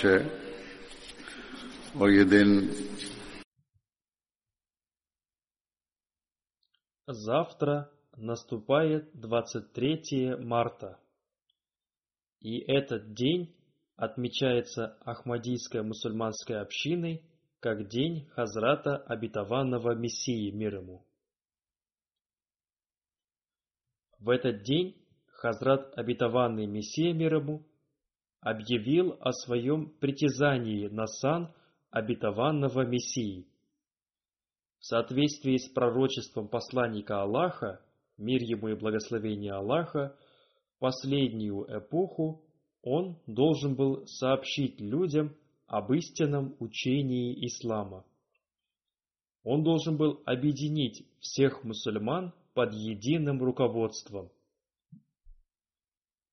तेईस मार्च है और ये दिन Завтра наступает 23 марта. И этот день отмечается Ахмадийской мусульманской общиной как день Хазрата Обетованного Мессии мир ему. В этот день Хазрат Обетованный Мессия мир ему объявил о своем притязании на сан Обетованного Мессии. В соответствии с пророчеством посланника Аллаха, мир ему и благословение Аллаха, последнюю эпоху он должен был сообщить людям об истинном учении ислама. Он должен был объединить всех мусульман под единым руководством.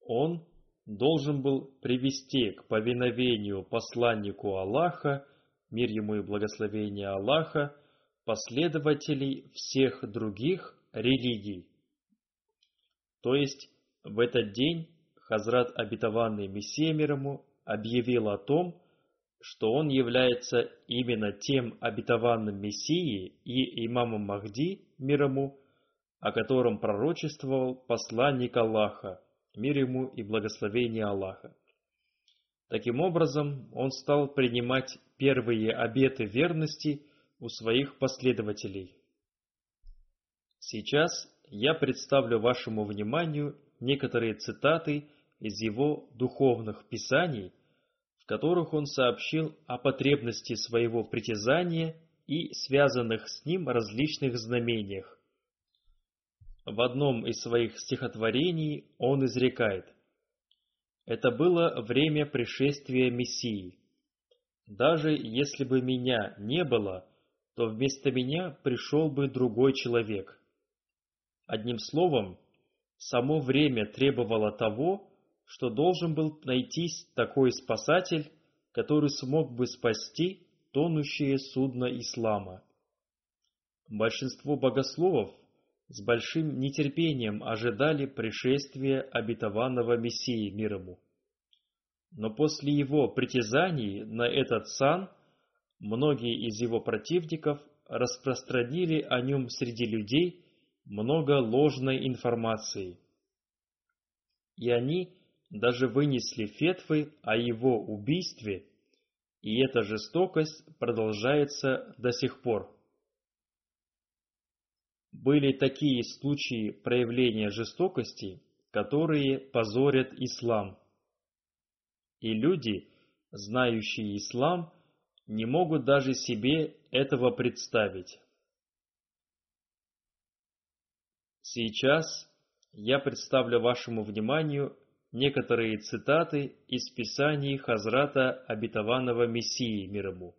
Он должен был привести к повиновению посланнику Аллаха, мир ему и благословение Аллаха, последователей всех других религий. То есть в этот день Хазрат Обетованный Мессия мир ему объявил о том, что он является именно тем обетованным Мессией и имамом Махди мир ему, о котором пророчествовал посланник Аллаха, мир ему и благословение Аллаха. Таким образом, он стал принимать первые обеты верности у своих последователей. Сейчас я представлю вашему вниманию некоторые цитаты из его духовных писаний, в которых он сообщил о потребности своего притязания и связанных с ним различных знамениях. В одном из своих стихотворений он изрекает «Это было время пришествия Мессии. Даже если бы меня не было, то вместо меня пришел бы другой человек. Одним словом, само время требовало того, что должен был найтись такой спасатель, который смог бы спасти тонущее судно ислама. Большинство богословов с большим нетерпением ожидали пришествия обетованного Мессии мир ему. Но после его притязаний на этот сан многие из его противников распространили о нем среди людей много ложной информации. И они даже вынесли фетвы о его убийстве, и эта жестокость продолжается до сих пор. Были такие случаи проявления жестокости, которые позорят ислам. И люди, знающие ислам, не могут даже себе этого представить. Сейчас я представлю вашему вниманию некоторые цитаты из Писаний Хазрата Обетованного Мессии мир ему,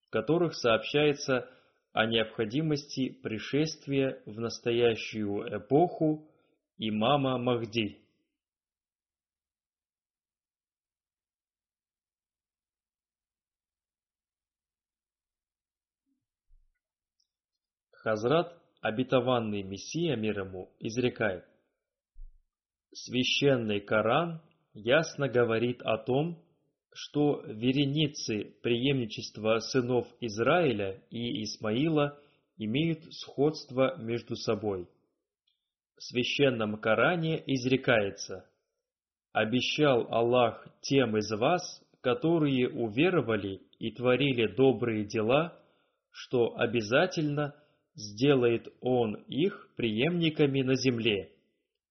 в которых сообщается о необходимости пришествия в настоящую эпоху имама Махди. Хазрат, обетованный Мессия мир ему, изрекает, Священный Коран ясно говорит о том, что вереницы преемничества сынов Израиля и Исмаила имеют сходство между собой. В священном Коране изрекается «Обещал Аллах тем из вас, которые уверовали и творили добрые дела, что обязательно сделает Он их преемниками на земле,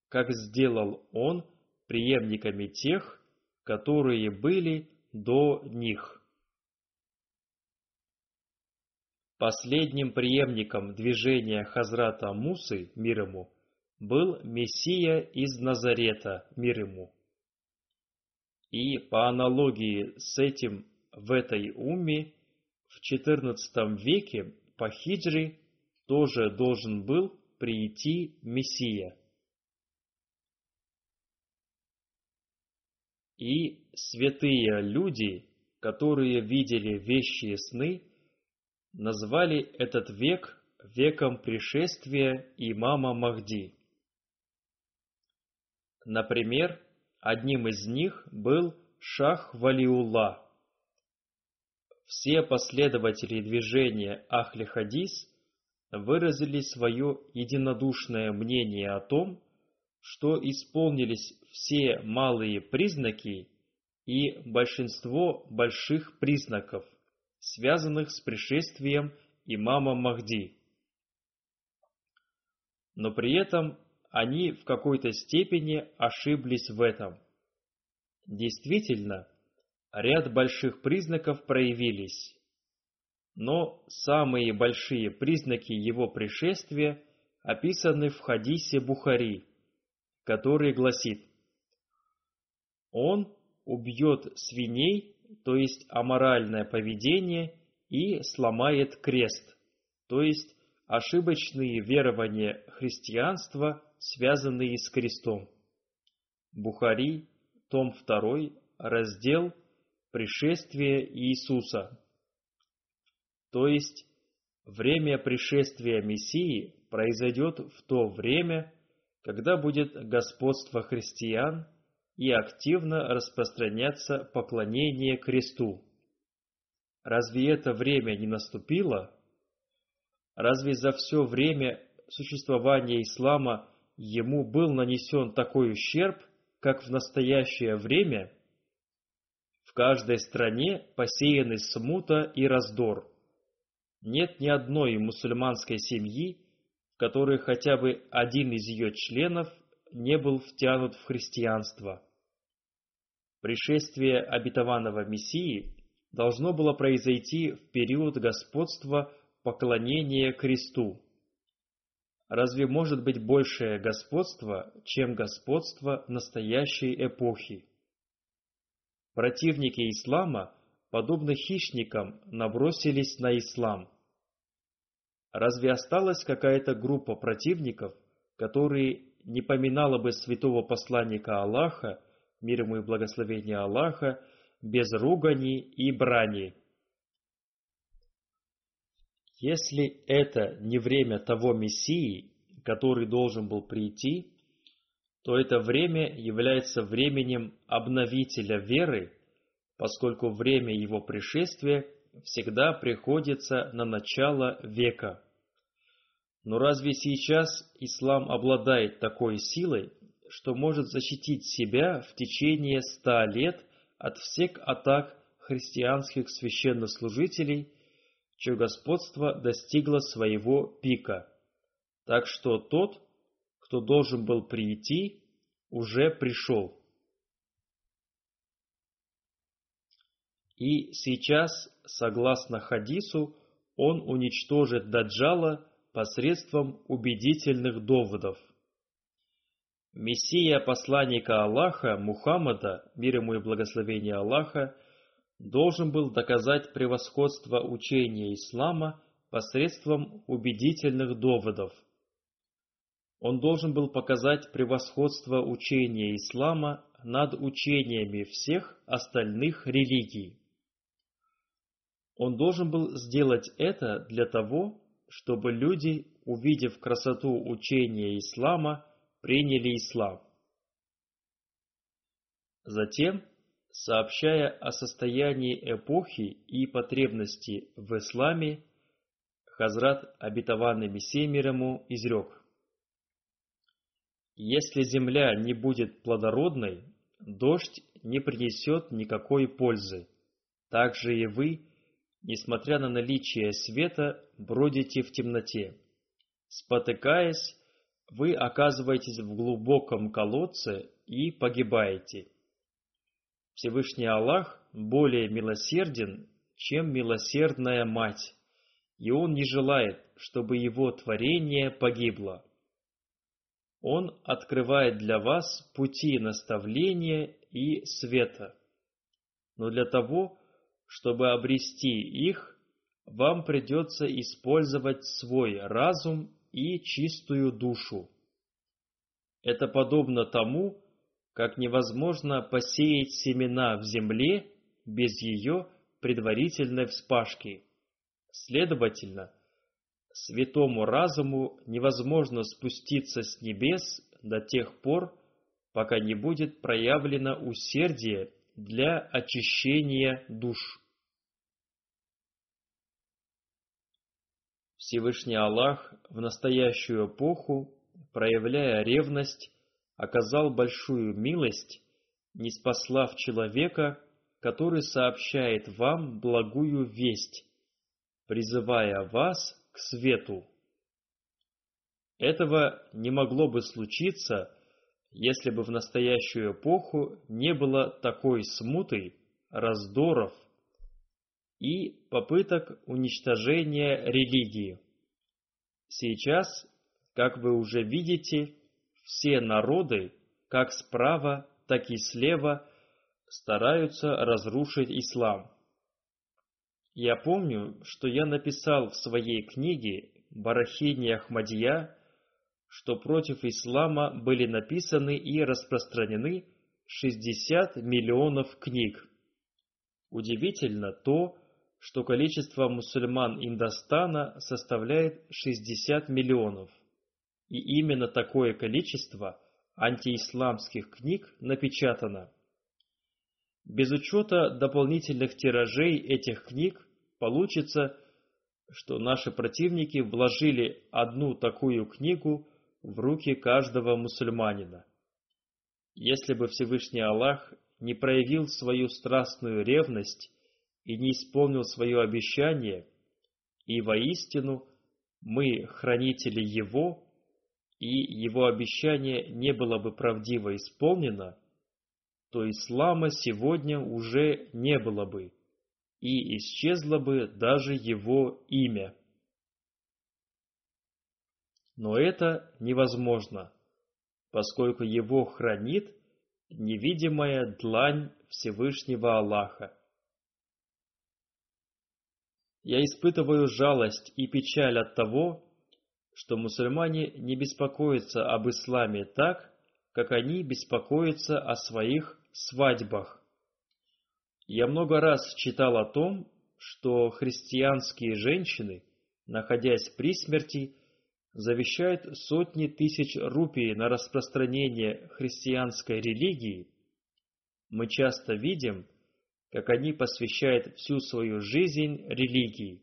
как сделал Он преемниками тех, которые были до них. Последним преемником движения Хазрата Мусы, мир ему, был Мессия из Назарета, мир ему. И по аналогии с этим в этой умме в XIV веке по хиджре тоже должен был прийти Мессия. И святые люди, которые видели вещи сны, назвали этот век веком пришествия имама Махди. Например, одним из них был Шах Валиулла. Все последователи движения Ахли Хадис выразили свое единодушное мнение о том, что исполнились все малые признаки и большинство больших признаков, связанных с пришествием имама Махди. Но при этом они в какой-то степени ошиблись в этом. Действительно, ряд больших признаков проявились, но самые большие признаки его пришествия описаны в хадисе Бухари – который гласит «Он убьет свиней, то есть аморальное поведение, и сломает крест, то есть ошибочные верования христианства, связанные с крестом». Бухари, том 2, раздел «Пришествие Иисуса». То есть, время пришествия Мессии произойдет в то время, когда будет господство христиан и активно распространяться поклонение кресту. Разве это время не наступило? Разве за все время существования ислама ему был нанесен такой ущерб, как в настоящее время? В каждой стране посеяны смута и раздор. Нет ни одной мусульманской семьи, которой хотя бы один из ее членов не был втянут в христианство. Пришествие обетованного Мессии должно было произойти в период господства поклонения кресту. Разве может быть большее господство, чем господство настоящей эпохи? Противники ислама, подобно хищникам, набросились на ислам – Разве осталась какая-то группа противников, которые не поминала бы святого посланника Аллаха, мир ему и благословение Аллаха, без ругани и брани? Если это не время того Мессии, который должен был прийти, то это время является временем обновителя веры, поскольку время его пришествия – всегда приходится на начало века. Но разве сейчас ислам обладает такой силой, что может защитить себя в течение ста лет от всех атак христианских священнослужителей, чье господство достигло своего пика. Так что тот, кто должен был прийти, уже пришел. И сейчас, согласно хадису, он уничтожит Даджала посредством убедительных доводов. Мессия посланника Аллаха, Мухаммада, мир ему и благословение Аллаха, должен был доказать превосходство учения ислама посредством убедительных доводов. Он должен был показать превосходство учения ислама над учениями всех остальных религий. Он должен был сделать это для того, чтобы люди, увидев красоту учения ислама, приняли ислам. Затем, сообщая о состоянии эпохи и потребности в исламе, Хазрат, обетованный ему, изрек. Если земля не будет плодородной, дождь не принесет никакой пользы. Так же и вы, несмотря на наличие света, бродите в темноте. Спотыкаясь, вы оказываетесь в глубоком колодце и погибаете. Всевышний Аллах более милосерден, чем милосердная мать, и Он не желает, чтобы Его творение погибло. Он открывает для вас пути наставления и света. Но для того, чтобы обрести их, вам придется использовать свой разум и чистую душу. Это подобно тому, как невозможно посеять семена в земле без ее предварительной вспашки. Следовательно, святому разуму невозможно спуститься с небес до тех пор, пока не будет проявлено усердие для очищения душ. Всевышний Аллах в настоящую эпоху, проявляя ревность, оказал большую милость, не спаслав человека, который сообщает вам благую весть, призывая вас к свету. Этого не могло бы случиться, если бы в настоящую эпоху не было такой смуты, раздоров, и попыток уничтожения религии. Сейчас, как вы уже видите, все народы, как справа, так и слева, стараются разрушить ислам. Я помню, что я написал в своей книге «Барахини Ахмадия», что против ислама были написаны и распространены 60 миллионов книг. Удивительно то, что количество мусульман Индостана составляет 60 миллионов. И именно такое количество антиисламских книг напечатано. Без учета дополнительных тиражей этих книг получится, что наши противники вложили одну такую книгу в руки каждого мусульманина. Если бы Всевышний Аллах не проявил свою страстную ревность и не исполнил свое обещание, и воистину мы хранители Его, и Его обещание не было бы правдиво исполнено, то ислама сегодня уже не было бы, и исчезло бы даже его имя. Но это невозможно, поскольку его хранит невидимая длань Всевышнего Аллаха. Я испытываю жалость и печаль от того, что мусульмане не беспокоятся об исламе так, как они беспокоятся о своих свадьбах. Я много раз читал о том, что христианские женщины, находясь при смерти, завещают сотни тысяч рупий на распространение христианской религии. Мы часто видим, как они посвящают всю свою жизнь религии.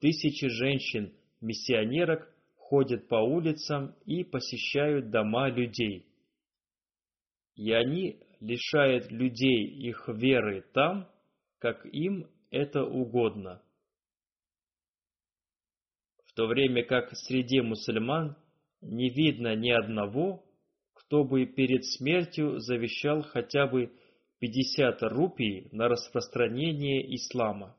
Тысячи женщин-миссионерок ходят по улицам и посещают дома людей. И они лишают людей их веры там, как им это угодно. В то время как среди мусульман не видно ни одного, кто бы перед смертью завещал хотя бы 50 рупий на распространение ислама.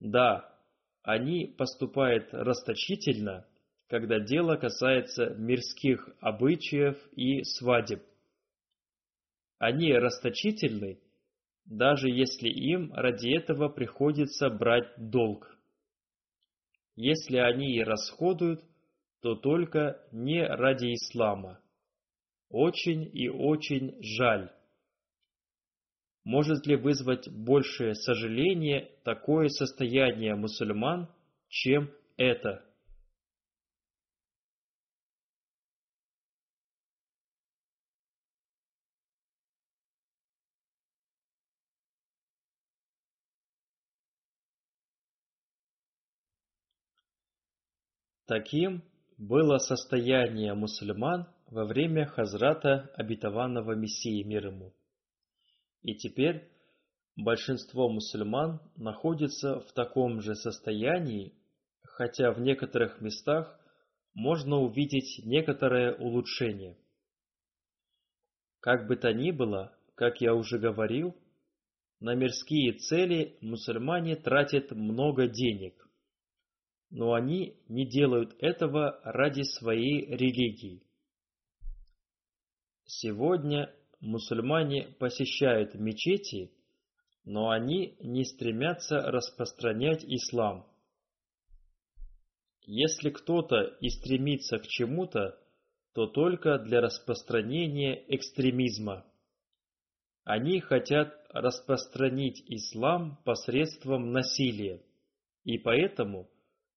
Да, они поступают расточительно, когда дело касается мирских обычаев и свадеб. Они расточительны, даже если им ради этого приходится брать долг. Если они и расходуют, то только не ради ислама. Очень и очень жаль. Может ли вызвать большее сожаление такое состояние мусульман, чем это? Таким было состояние мусульман во время Хазрата обетованного Мессии мир ему. И теперь большинство мусульман находится в таком же состоянии, хотя в некоторых местах можно увидеть некоторое улучшение. Как бы то ни было, как я уже говорил, на мирские цели мусульмане тратят много денег, но они не делают этого ради своей религии. Сегодня мусульмане посещают мечети, но они не стремятся распространять ислам. Если кто-то и стремится к чему-то, то только для распространения экстремизма. Они хотят распространить ислам посредством насилия, и поэтому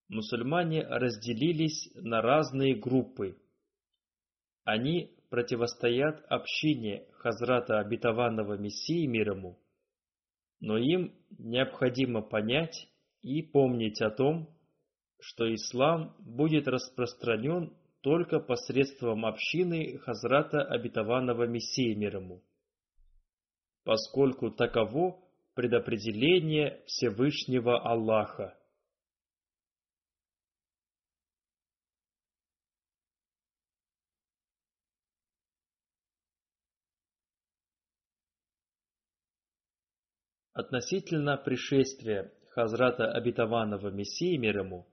мусульмане разделились на разные группы. Они противостоят общине Хазрата Обетованного Мессии мир ему, но им необходимо понять и помнить о том, что ислам будет распространен только посредством общины Хазрата Обетованного Мессии мир ему, поскольку таково предопределение Всевышнего Аллаха. Относительно пришествия Хазрата Обетованного Мессии мир ему,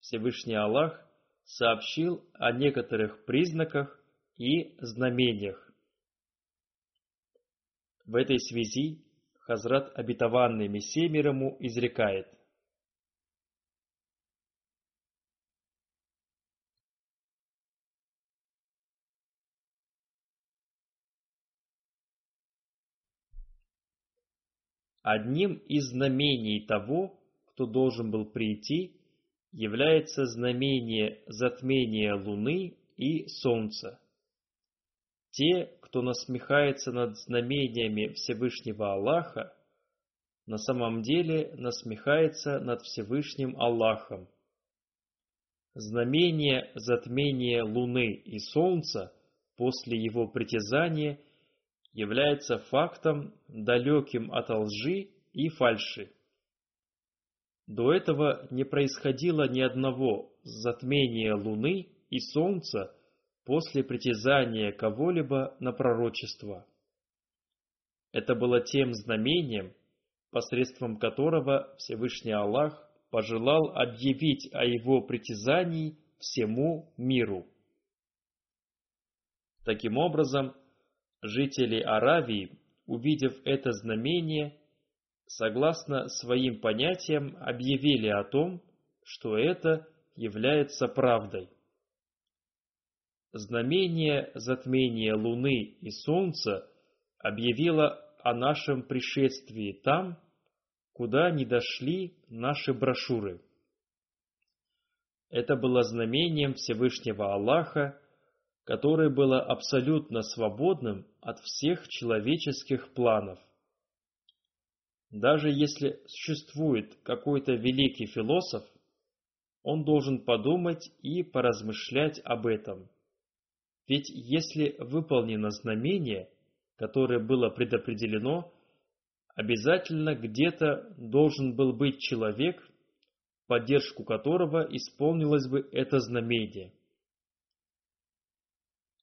Всевышний Аллах сообщил о некоторых признаках и знамениях. В этой связи Хазрат Обетованный Мессия мир ему изрекает – Одним из знамений того, кто должен был прийти, является знамение затмения Луны и Солнца. Те, кто насмехается над знамениями Всевышнего Аллаха, на самом деле насмехается над Всевышним Аллахом. Знамение затмения Луны и Солнца после его притязания – является фактом, далеким от лжи и фальши. До этого не происходило ни одного затмения Луны и Солнца после притязания кого-либо на пророчество. Это было тем знамением, посредством которого Всевышний Аллах пожелал объявить о его притязании всему миру. Таким образом, Жители Аравии, увидев это знамение, согласно своим понятиям объявили о том, что это является правдой. Знамение затмения Луны и Солнца объявило о нашем пришествии там, куда не дошли наши брошюры. Это было знамением Всевышнего Аллаха, которое было абсолютно свободным от всех человеческих планов. Даже если существует какой-то великий философ, он должен подумать и поразмышлять об этом. Ведь если выполнено знамение, которое было предопределено, обязательно где-то должен был быть человек, поддержку которого исполнилось бы это знамение.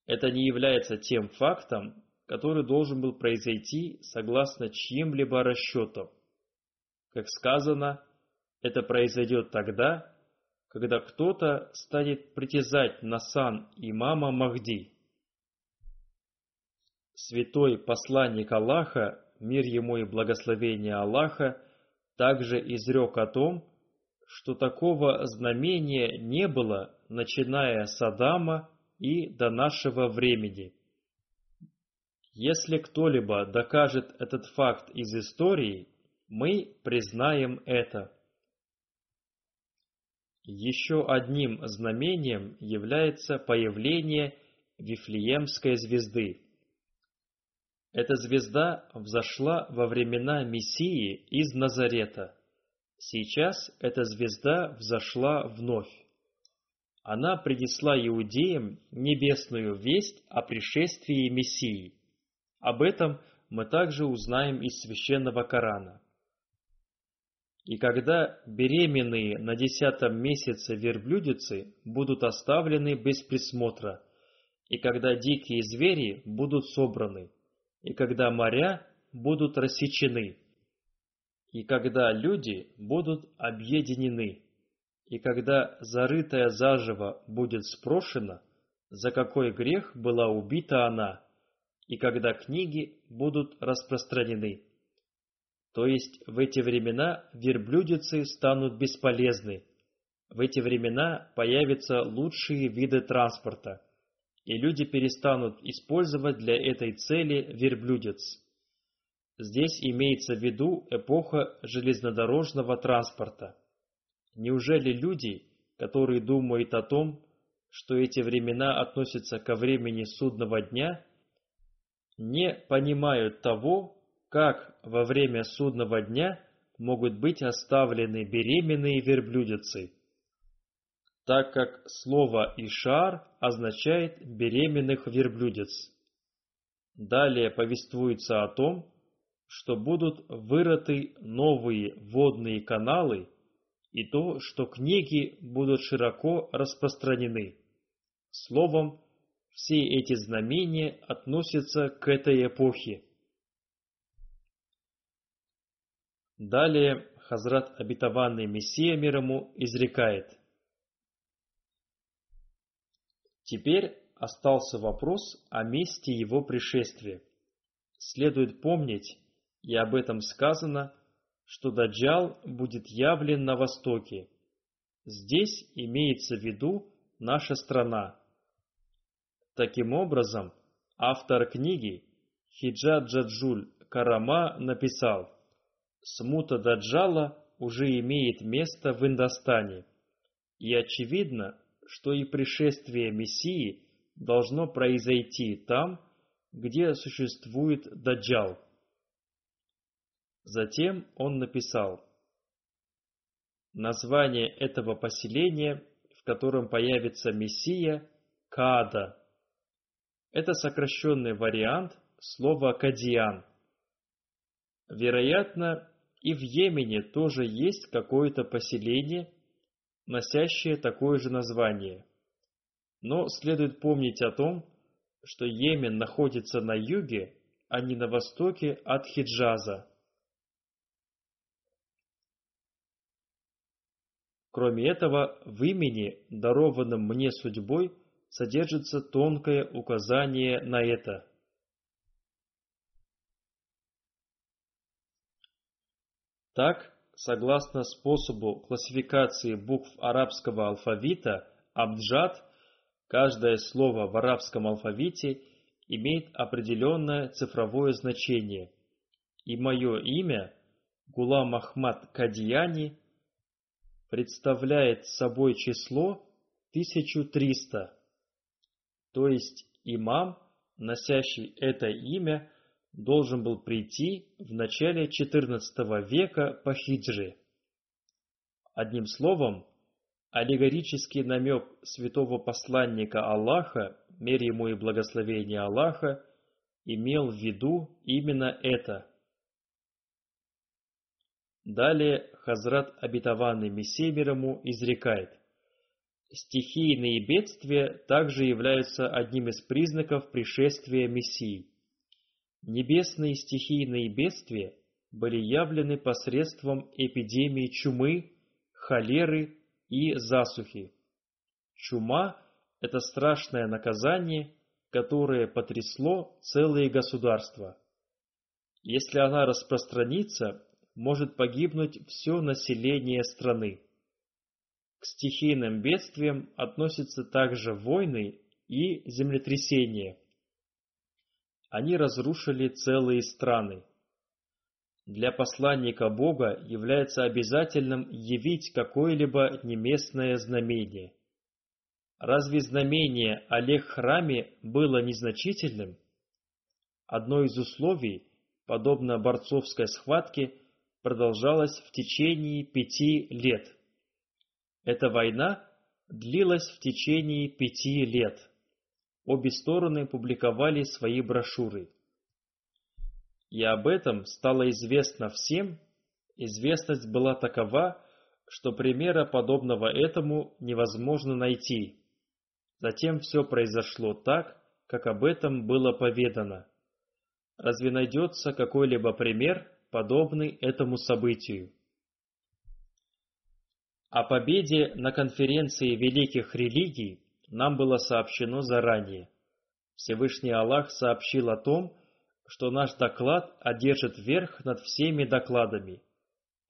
Это не является тем фактом, который должен был произойти согласно чьим-либо расчетам. Как сказано, это произойдет тогда, когда кто-то станет притязать на сан имама Махди. Святой посланник Аллаха, мир ему и благословение Аллаха, также изрек о том, что такого знамения не было, начиная с Адама и до нашего времени. Если кто-либо докажет этот факт из истории, мы признаем это. Еще одним знамением является появление Вифлеемской звезды. Эта звезда взошла во времена Мессии из Назарета. Сейчас эта звезда взошла вновь. Она принесла иудеям небесную весть о пришествии Мессии. Об этом мы также узнаем из священного Корана. И когда беременные на десятом месяце верблюдицы будут оставлены без присмотра, и когда дикие звери будут собраны, и когда моря будут рассечены, и когда люди будут объединены, и когда зарытая заживо будет спрошена, за какой грех была убита она, и когда книги будут распространены. То есть в эти времена верблюдицы станут бесполезны. В эти времена появятся лучшие виды транспорта, и люди перестанут использовать для этой цели верблюдец. Здесь имеется в виду эпоха железнодорожного транспорта. Неужели люди, которые думают о том, что эти времена относятся ко времени судного дня, не понимают того, как во время судного дня могут быть оставлены беременные верблюдицы, так как слово «ишар» означает «беременных верблюдец». Далее повествуется о том, что будут вырыты новые водные каналы и то, что книги будут широко распространены. Словом, все эти знамения относятся к этой эпохе. Далее Хазрат обетованный Мессия мир ему изрекает. Теперь остался вопрос о месте его пришествия. Следует помнить, и об этом сказано, что Даджал будет явлен на востоке. Здесь имеется в виду наша страна. Таким образом, автор книги Хиджа Джаджуль Карама написал – смута Даджала уже имеет место в Индостане, и очевидно, что и пришествие Мессии должно произойти там, где существует Даджал. Затем он написал название этого поселения, в котором появится Мессия, Каада. Это сокращенный вариант слова Кадиан. Вероятно, и в Йемене тоже есть какое-то поселение, носящее такое же название. Но следует помнить о том, что Йемен находится на юге, а не на востоке от Хиджаза. Кроме этого, в имени, дарованном мне судьбой, содержится тонкое указание на это – Так, согласно способу классификации букв арабского алфавита, абджад, каждое слово в арабском алфавите имеет определенное цифровое значение, и мое имя, Гулам Ахмад Кадияни, представляет собой число 1300, то есть имам, носящий это имя, должен был прийти в начале XIV века по хиджре. Одним словом, аллегорический намек святого посланника Аллаха, мир ему и благословение Аллаха, имел в виду именно это. Далее Хазрат обетованный Мессия изрекает. Стихийные бедствия также являются одним из признаков пришествия Мессии. Небесные стихийные бедствия были явлены посредством эпидемии чумы, холеры и засухи. Чума – это страшное наказание, которое потрясло целые государства. Если она распространится, может погибнуть все население страны. К стихийным бедствиям относятся также войны и землетрясения. Они разрушили целые страны. Для посланника Бога является обязательным явить какое-либо неместное знамение. Разве знамение Олег храме было незначительным? Одно из условий, подобно борцовской схватке, продолжалось в течение пяти лет – эта война длилась в течение пяти лет. Обе стороны публиковали свои брошюры. И об этом стало известно всем, известность была такова, что примера подобного этому невозможно найти. Затем все произошло так, как об этом было поведано. Разве найдется какой-либо пример, подобный этому событию? О победе на конференции великих религий нам было сообщено заранее. Всевышний Аллах сообщил о том, что наш доклад одержит верх над всеми докладами.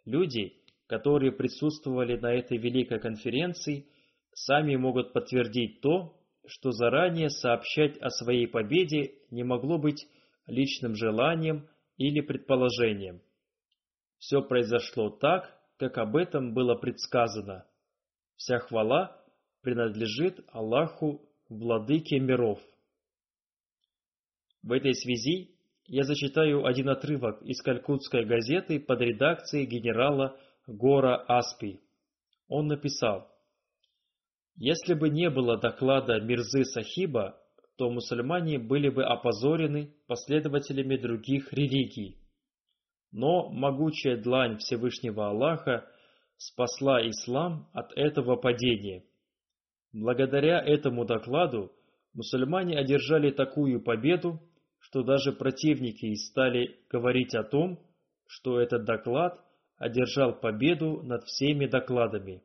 Люди, которые присутствовали на этой великой конференции, сами могут подтвердить то, что заранее сообщать о своей победе не могло быть личным желанием или предположением. Все произошло так, как об этом было предсказано. Вся хвала принадлежит Аллаху, Владыке миров. В этой связи я зачитаю один отрывок из Калькутской газеты под редакцией генерала Гора Аспи. Он написал, «Если бы не было доклада Мирзы Сахиба, то мусульмане были бы опозорены последователями других религий. Но могучая длань Всевышнего Аллаха спасла ислам от этого падения. Благодаря этому докладу мусульмане одержали такую победу, что даже противники стали говорить о том, что этот доклад одержал победу над всеми докладами.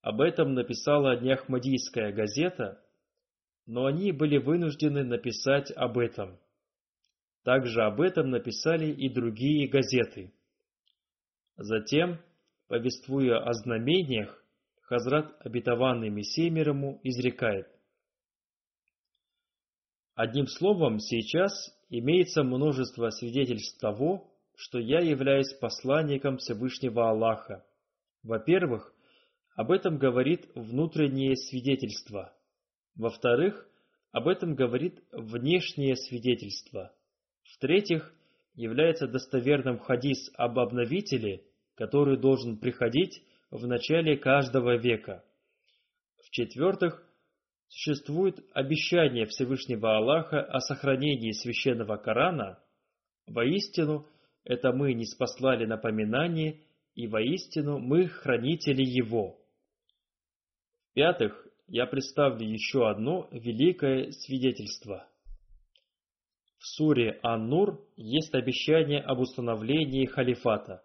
Об этом написала Неахмадийская газета, но они были вынуждены написать об этом. Также об этом написали и другие газеты. Затем, повествуя о знамениях, Хазрат, обетованный Мессией изрекает. Одним словом, сейчас имеется множество свидетельств того, что я являюсь посланником Всевышнего Аллаха. Во-первых, об этом говорит внутреннее свидетельство. Во-вторых, об этом говорит внешнее свидетельство – в-третьих, является достоверным хадис об обновителе, который должен приходить в начале каждого века. В-четвертых, существует обещание Всевышнего Аллаха о сохранении священного Корана. Воистину, это мы не спаслали напоминание, и воистину мы хранители его. В-пятых, я представлю еще одно великое свидетельство – в суре Ан-Нур есть обещание об установлении халифата.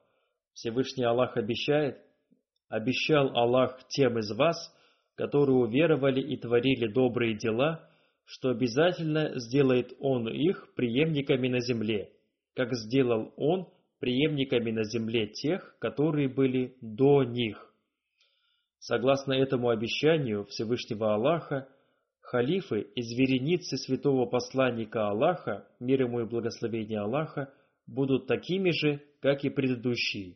Всевышний Аллах обещает, обещал Аллах тем из вас, которые уверовали и творили добрые дела, что обязательно сделает Он их преемниками на земле, как сделал Он преемниками на земле тех, которые были до них. Согласно этому обещанию Всевышнего Аллаха, Халифы из вереницы святого посланника Аллаха, мир ему и благословение Аллаха, будут такими же, как и предыдущие.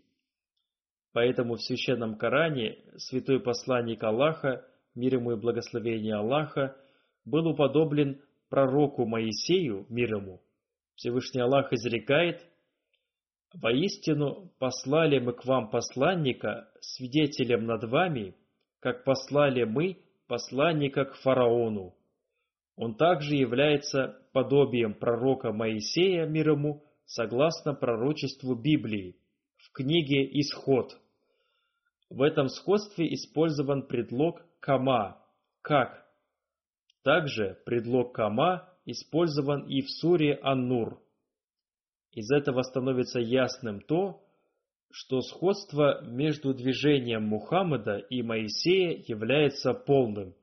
Поэтому в священном Коране святой посланник Аллаха, мир ему и благословение Аллаха, был уподоблен пророку Моисею, мир ему. Всевышний Аллах изрекает, «Воистину послали мы к вам посланника, свидетелем над вами, как послали мы посланника к фараону. Он также является подобием пророка Моисея мир ему, согласно пророчеству Библии в книге «Исход». В этом сходстве использован предлог «кама» – «как». Также предлог «кама» использован и в суре Ан-Нур. Из этого становится ясным то, что сходство между движением Мухаммада и Моисея является полным.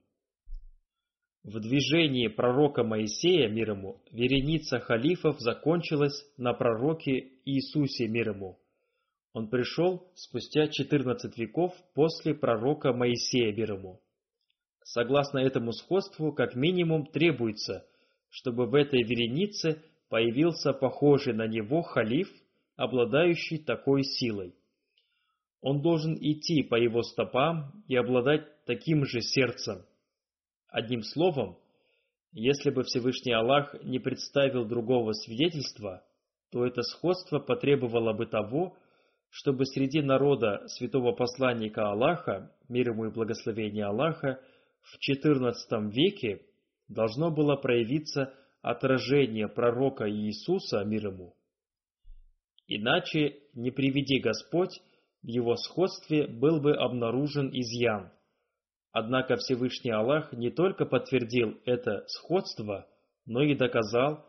В движении пророка Моисея, мир ему, вереница халифов закончилась на пророке Иисусе, мир ему. Он пришел спустя 14 веков после пророка Моисея, мир ему. Согласно этому сходству, как минимум требуется, чтобы в этой веренице появился похожий на него халиф, обладающий такой силой. Он должен идти по его стопам и обладать таким же сердцем. Одним словом, если бы Всевышний Аллах не представил другого свидетельства, то это сходство потребовало бы того, чтобы среди народа святого посланника Аллаха, мир ему и благословение Аллаха, в XIV веке должно было проявиться отражение пророка Иисуса, мир ему. Иначе, не приведи Господь, в его сходстве был бы обнаружен изъян. Однако Всевышний Аллах не только подтвердил это сходство, но и доказал,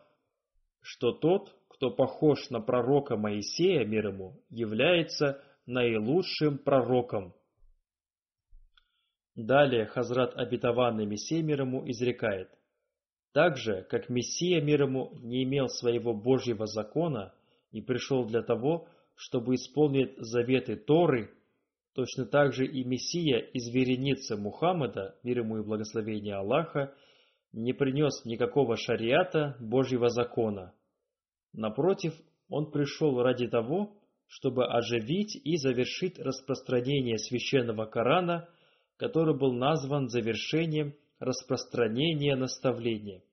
что тот, кто похож на пророка Моисея, мир ему, является наилучшим пророком. Далее Хазрат обетованный Мессия мир ему изрекает. Так же, как Мессия мир ему не имел своего Божьего закона и пришел для того, чтобы исполнить заветы Торы, точно так же и Мессия из вереницы Мухаммада, мир ему и благословение Аллаха, не принес никакого шариата Божьего закона. Напротив, он пришел ради того, чтобы оживить и завершить распространение священного Корана, который был назван завершением распространения наставления.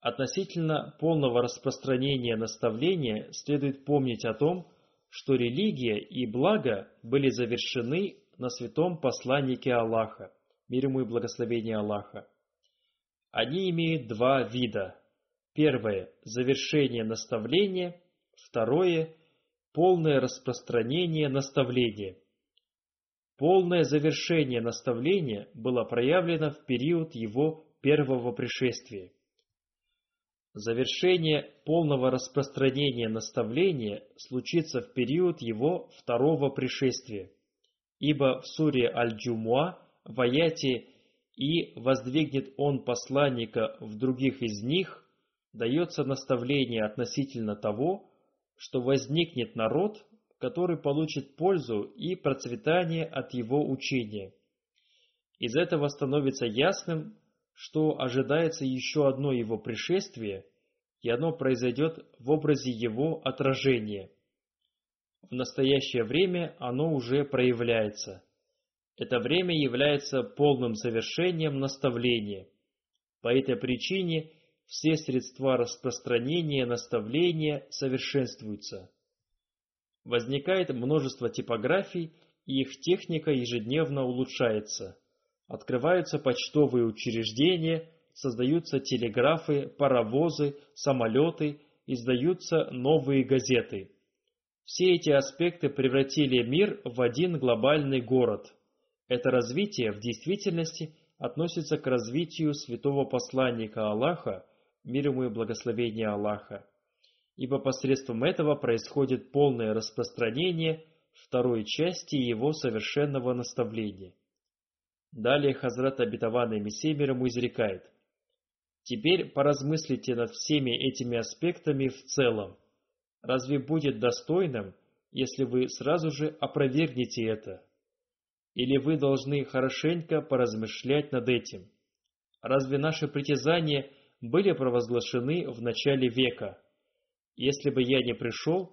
Относительно полного распространения наставления следует помнить о том, что религия и благо были завершены на святом посланнике Аллаха, мир ему и благословение Аллаха. Они имеют два вида. Первое – завершение наставления, второе – полное распространение наставления. Полное завершение наставления было проявлено в период его первого пришествия. Завершение полного распространения наставления случится в период его второго пришествия, ибо в суре Аль-Джумуа в аяте «И воздвигнет он посланника в других из них» дается наставление относительно того, что возникнет народ, который получит пользу и процветание от его учения. Из этого становится ясным, что ожидается еще одно его пришествие, и оно произойдет в образе его отражения. В настоящее время оно уже проявляется. Это время является полным завершением наставления. По этой причине все средства распространения наставления совершенствуются. Возникает множество типографий, и их техника ежедневно улучшается открываются почтовые учреждения, создаются телеграфы, паровозы, самолеты, издаются новые газеты. Все эти аспекты превратили мир в один глобальный город. Это развитие в действительности относится к развитию святого посланника Аллаха, мир ему и благословение Аллаха, ибо посредством этого происходит полное распространение второй части его совершенного наставления – Далее Хазрат обетованный Мессия ему изрекает. Теперь поразмыслите над всеми этими аспектами в целом. Разве будет достойным, если вы сразу же опровергнете это? Или вы должны хорошенько поразмышлять над этим? Разве наши притязания были провозглашены в начале века? Если бы я не пришел,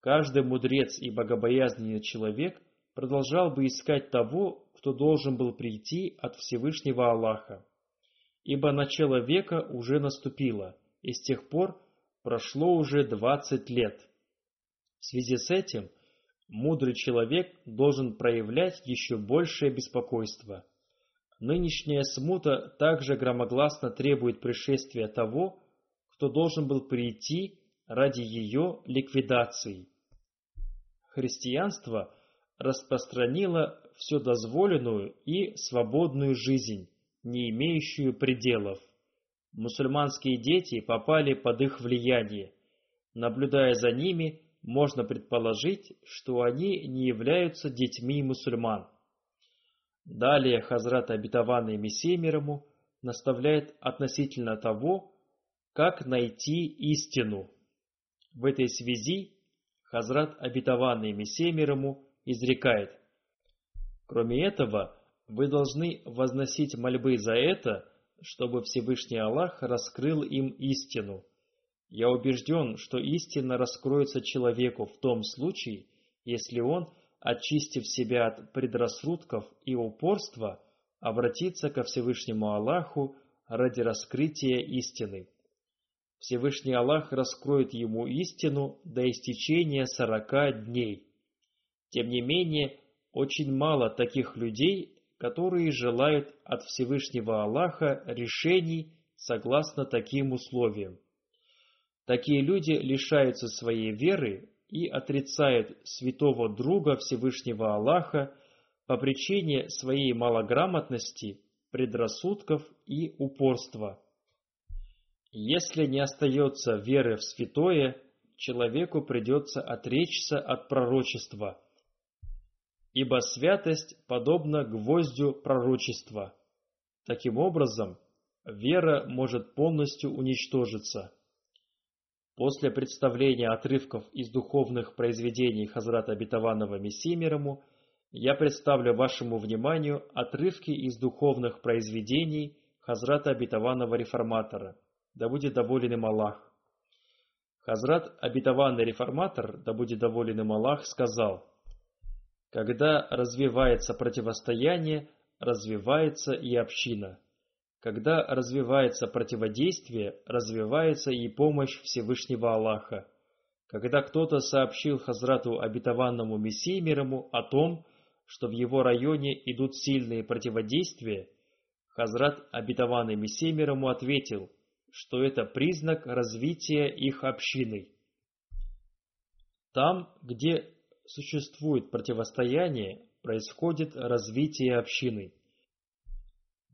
каждый мудрец и богобоязненный человек продолжал бы искать того, кто должен был прийти от Всевышнего Аллаха. Ибо начало века уже наступило, и с тех пор прошло уже двадцать лет. В связи с этим мудрый человек должен проявлять еще большее беспокойство. Нынешняя смута также громогласно требует пришествия того, кто должен был прийти ради ее ликвидации. Христианство распространило вседозволенную и свободную жизнь, не имеющую пределов. Мусульманские дети попали под их влияние. Наблюдая за ними, можно предположить, что они не являются детьми мусульман. Далее Хазрат Обетованный Мессия наставляет относительно того, как найти истину. В этой связи Хазрат Обетованный Мессия мирому изрекает. Кроме этого, вы должны возносить мольбы за это, чтобы Всевышний Аллах раскрыл им истину. Я убежден, что истина раскроется человеку в том случае, если он, очистив себя от предрассудков и упорства, обратится ко Всевышнему Аллаху ради раскрытия истины. Всевышний Аллах раскроет ему истину до истечения сорока дней. Тем не менее, очень мало таких людей, которые желают от Всевышнего Аллаха решений согласно таким условиям. Такие люди лишаются своей веры и отрицают святого друга Всевышнего Аллаха по причине своей малограмотности, предрассудков и упорства. Если не остается веры в святое, человеку придется отречься от пророчества, ибо святость подобна гвоздю пророчества. Таким образом, вера может полностью уничтожиться. После представления отрывков из духовных произведений Хазрата Обетованного Мессии мирому, я представлю вашему вниманию отрывки из духовных произведений Хазрата Обетованного Реформатора. Да будет доволен им Аллах. Хазрат Обетованный Реформатор, да будет доволен им Аллах, сказал, «Когда развивается противостояние, развивается и община». Когда развивается противодействие, развивается и помощь Всевышнего Аллаха. Когда кто-то сообщил Хазрату обетованному Мессии мирому о том, что в его районе идут сильные противодействия, Хазрат обетованный Мессии мирому ответил, что это признак развития их общины. Там, где существует противостояние, происходит развитие общины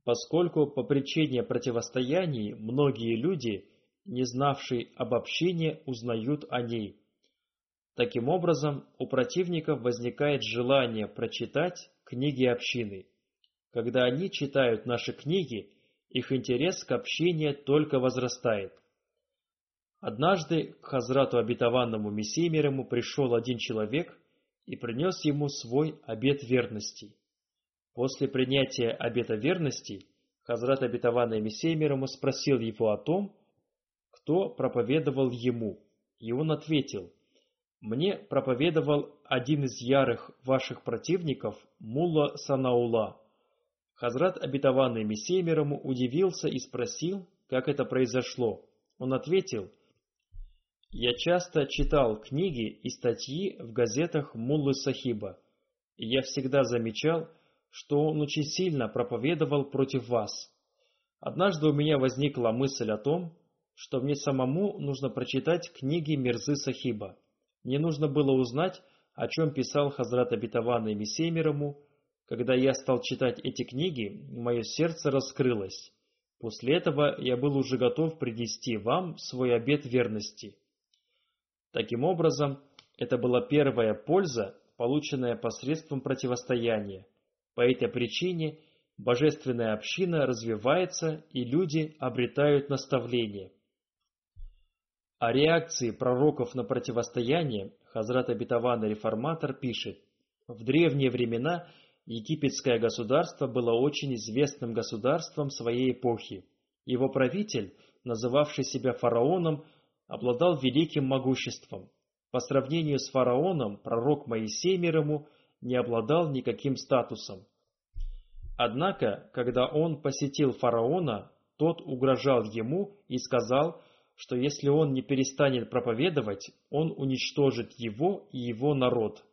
поскольку по причине противостояний многие люди, не знавшие об общине, узнают о ней. Таким образом, у противников возникает желание прочитать книги общины. Когда они читают наши книги, их интерес к общине только возрастает. Однажды к Хазрату обетованному Мессии мирому пришел один человек и принес ему свой обет верности. После принятия обета верности Хазрат обетованный Мессия мирому спросил его о том, кто проповедовал ему, и он ответил, «Мне проповедовал один из ярых ваших противников, Мулла Санаула». Хазрат обетованный Мессия мирому удивился и спросил, как это произошло. Он ответил, «Я часто читал книги и статьи в газетах Муллы Сахиба, и я всегда замечал, что он очень сильно проповедовал против вас. Однажды у меня возникла мысль о том, что мне самому нужно прочитать книги Мирзы Сахиба. Мне нужно было узнать, о чем писал Хазрат и Мессеймерому. Когда я стал читать эти книги, мое сердце раскрылось. После этого я был уже готов принести вам свой обет верности. Таким образом, это была первая польза, полученная посредством противостояния. По этой причине божественная община развивается и люди обретают наставление. О реакции пророков на противостояние Хазрат Абитаван Реформатор пишет, в древние времена египетское государство было очень известным государством своей эпохи. Его правитель, называвший себя фараоном, обладал великим могуществом. По сравнению с фараоном, пророк Моисей мир ему – не обладал никаким статусом. Однако, когда он посетил фараона, тот угрожал ему и сказал, что если он не перестанет проповедовать, он уничтожит его и его народ.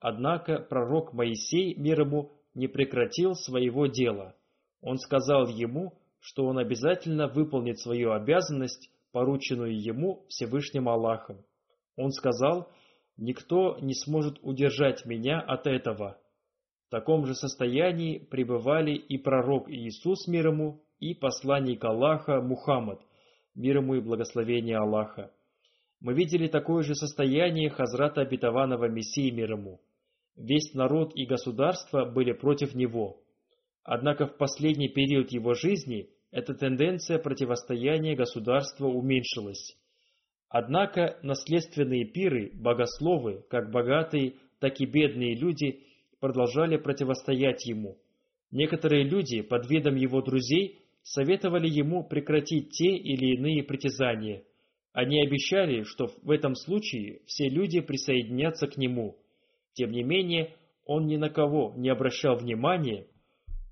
Однако пророк Моисей, мир ему, не прекратил своего дела. Он сказал ему, что он обязательно выполнит свою обязанность, порученную ему Всевышним Аллахом. Он сказал, Никто не сможет удержать меня от этого. В таком же состоянии пребывали и пророк Иисус мир ему, и посланник Аллаха Мухаммад, мир ему и благословение Аллаха. Мы видели такое же состояние Хазрата обетованного Мессии мир ему. Весь народ и государство были против него. Однако в последний период его жизни эта тенденция противостояния государства уменьшилась. Однако наследственные пиры, богословы, как богатые, так и бедные люди, продолжали противостоять ему. Некоторые люди под видом его друзей советовали ему прекратить те или иные притязания. Они обещали, что в этом случае все люди присоединятся к нему. Тем не менее, он ни на кого не обращал внимания,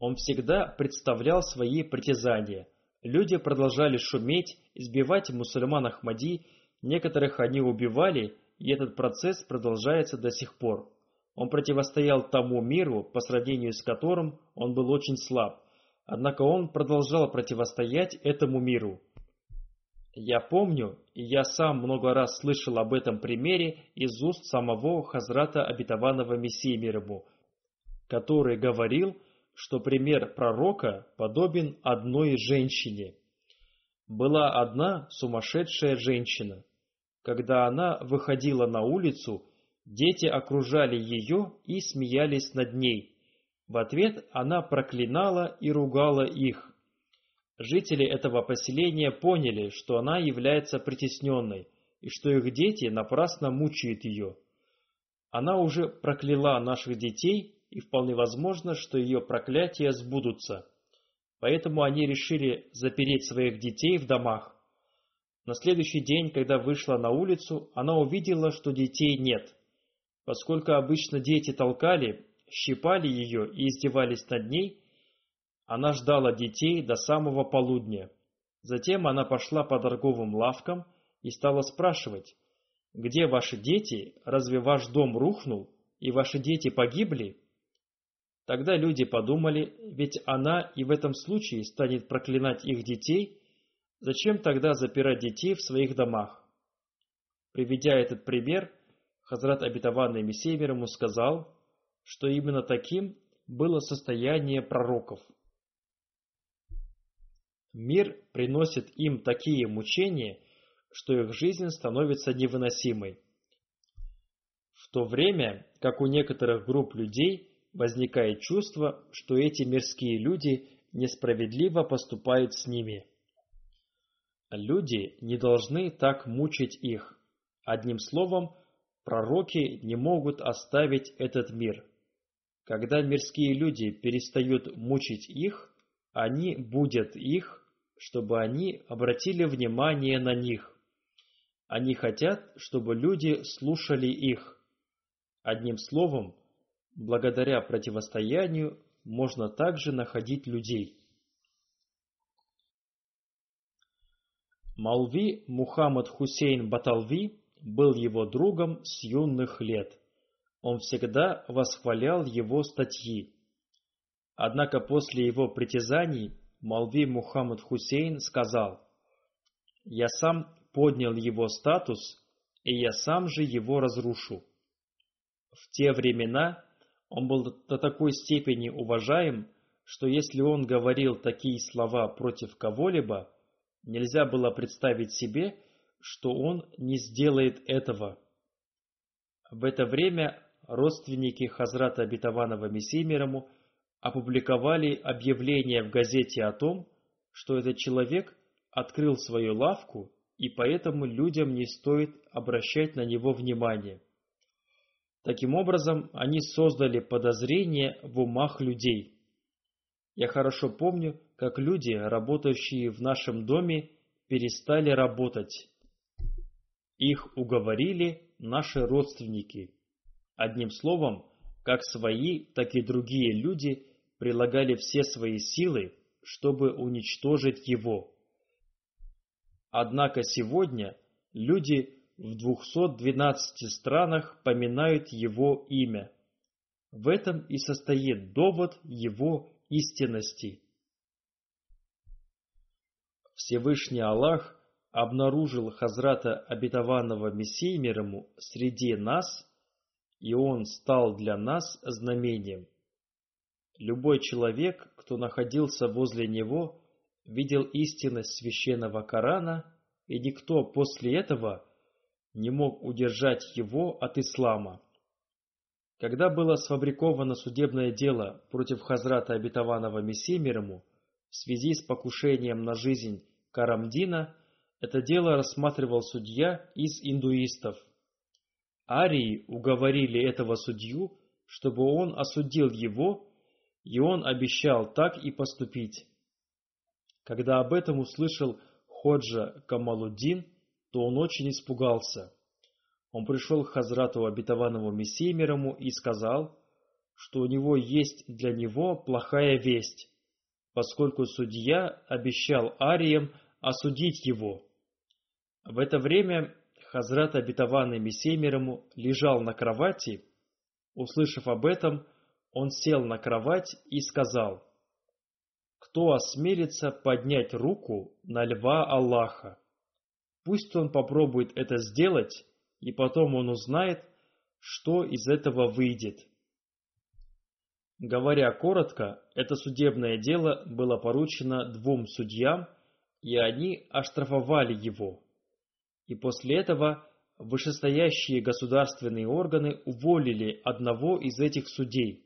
он всегда представлял свои притязания. Люди продолжали шуметь, избивать мусульман Ахмади, некоторых они убивали, и этот процесс продолжается до сих пор. Он противостоял тому миру, по сравнению с которым он был очень слаб. Однако он продолжал противостоять этому миру. Я помню, и я сам много раз слышал об этом примере из уст самого Хазрата Обетованного Мессии мир ему, который говорил, что пример пророка подобен одной женщине. Была одна сумасшедшая женщина. Когда она выходила на улицу, дети окружали ее и смеялись над ней. В ответ она проклинала и ругала их. Жители этого поселения поняли, что она является притесненной, и что их дети напрасно мучают ее. Она уже прокляла наших детей и вполне возможно, что ее проклятия сбудутся. Поэтому они решили запереть своих детей в домах. На следующий день, когда вышла на улицу, она увидела, что детей нет. Поскольку обычно дети толкали, щипали ее и издевались над ней, она ждала детей до самого полудня. Затем она пошла по торговым лавкам и стала спрашивать, «Где ваши дети? Разве ваш дом рухнул, и ваши дети погибли?» Тогда люди подумали, ведь она и в этом случае станет проклинать их детей, зачем тогда запирать детей в своих домах? Приведя этот пример, Хазрат Абитаванный Мессия ему сказал, что именно таким было состояние пророков. Мир приносит им такие мучения, что их жизнь становится невыносимой. В то время, как у некоторых групп людей возникает чувство, что эти мирские люди несправедливо поступают с ними. Люди не должны так мучить их. Одним словом, пророки не могут оставить этот мир. Когда мирские люди перестают мучить их, они будут их, чтобы они обратили внимание на них. Они хотят, чтобы люди слушали их. Одним словом, Благодаря противостоянию можно также находить людей. Малви Мухаммад Хусейн Баталви был его другом с юных лет. Он всегда восхвалял его статьи. Однако после его притязаний Малви Мухаммад Хусейн сказал, «Я сам поднял его статус, и я сам же его разрушу». В те времена он был до такой степени уважаем, что если он говорил такие слова против кого-либо, нельзя было представить себе, что он не сделает этого. В это время родственники Хазрата Абитаванова Мессимирому опубликовали объявление в газете о том, что этот человек открыл свою лавку, и поэтому людям не стоит обращать на него внимание. Таким образом, они создали подозрение в умах людей. Я хорошо помню, как люди, работающие в нашем доме, перестали работать. Их уговорили наши родственники. Одним словом, как свои, так и другие люди прилагали все свои силы, чтобы уничтожить его. Однако сегодня люди в 212 странах поминают его имя. В этом и состоит довод его истинности. Всевышний Аллах обнаружил Хазрата обетованного Мессии мир ему среди нас, и он стал для нас знамением. Любой человек, кто находился возле него, видел истинность священного Корана, и никто после этого не мог удержать его от ислама. Когда было сфабриковано судебное дело против Хазрата Обетованного Мессии мир ему, в связи с покушением на жизнь Карамдина, это дело рассматривал судья из индуистов. Арии уговорили этого судью, чтобы он осудил его, и он обещал так и поступить. Когда об этом услышал Ходжа Камалуддин, то он очень испугался. Он пришел к Хазрату обетованному Мессии мирому и сказал, что у него есть для него плохая весть, поскольку судья обещал ариям осудить его. В это время Хазрат обетованный Мессия мирому лежал на кровати. Услышав об этом, он сел на кровать и сказал, «Кто осмелится поднять руку на льва Аллаха? Пусть он попробует это сделать, и потом он узнает, что из этого выйдет». Говоря коротко, это судебное дело было поручено двум судьям, и они оштрафовали его. И после этого вышестоящие государственные органы уволили одного из этих судей,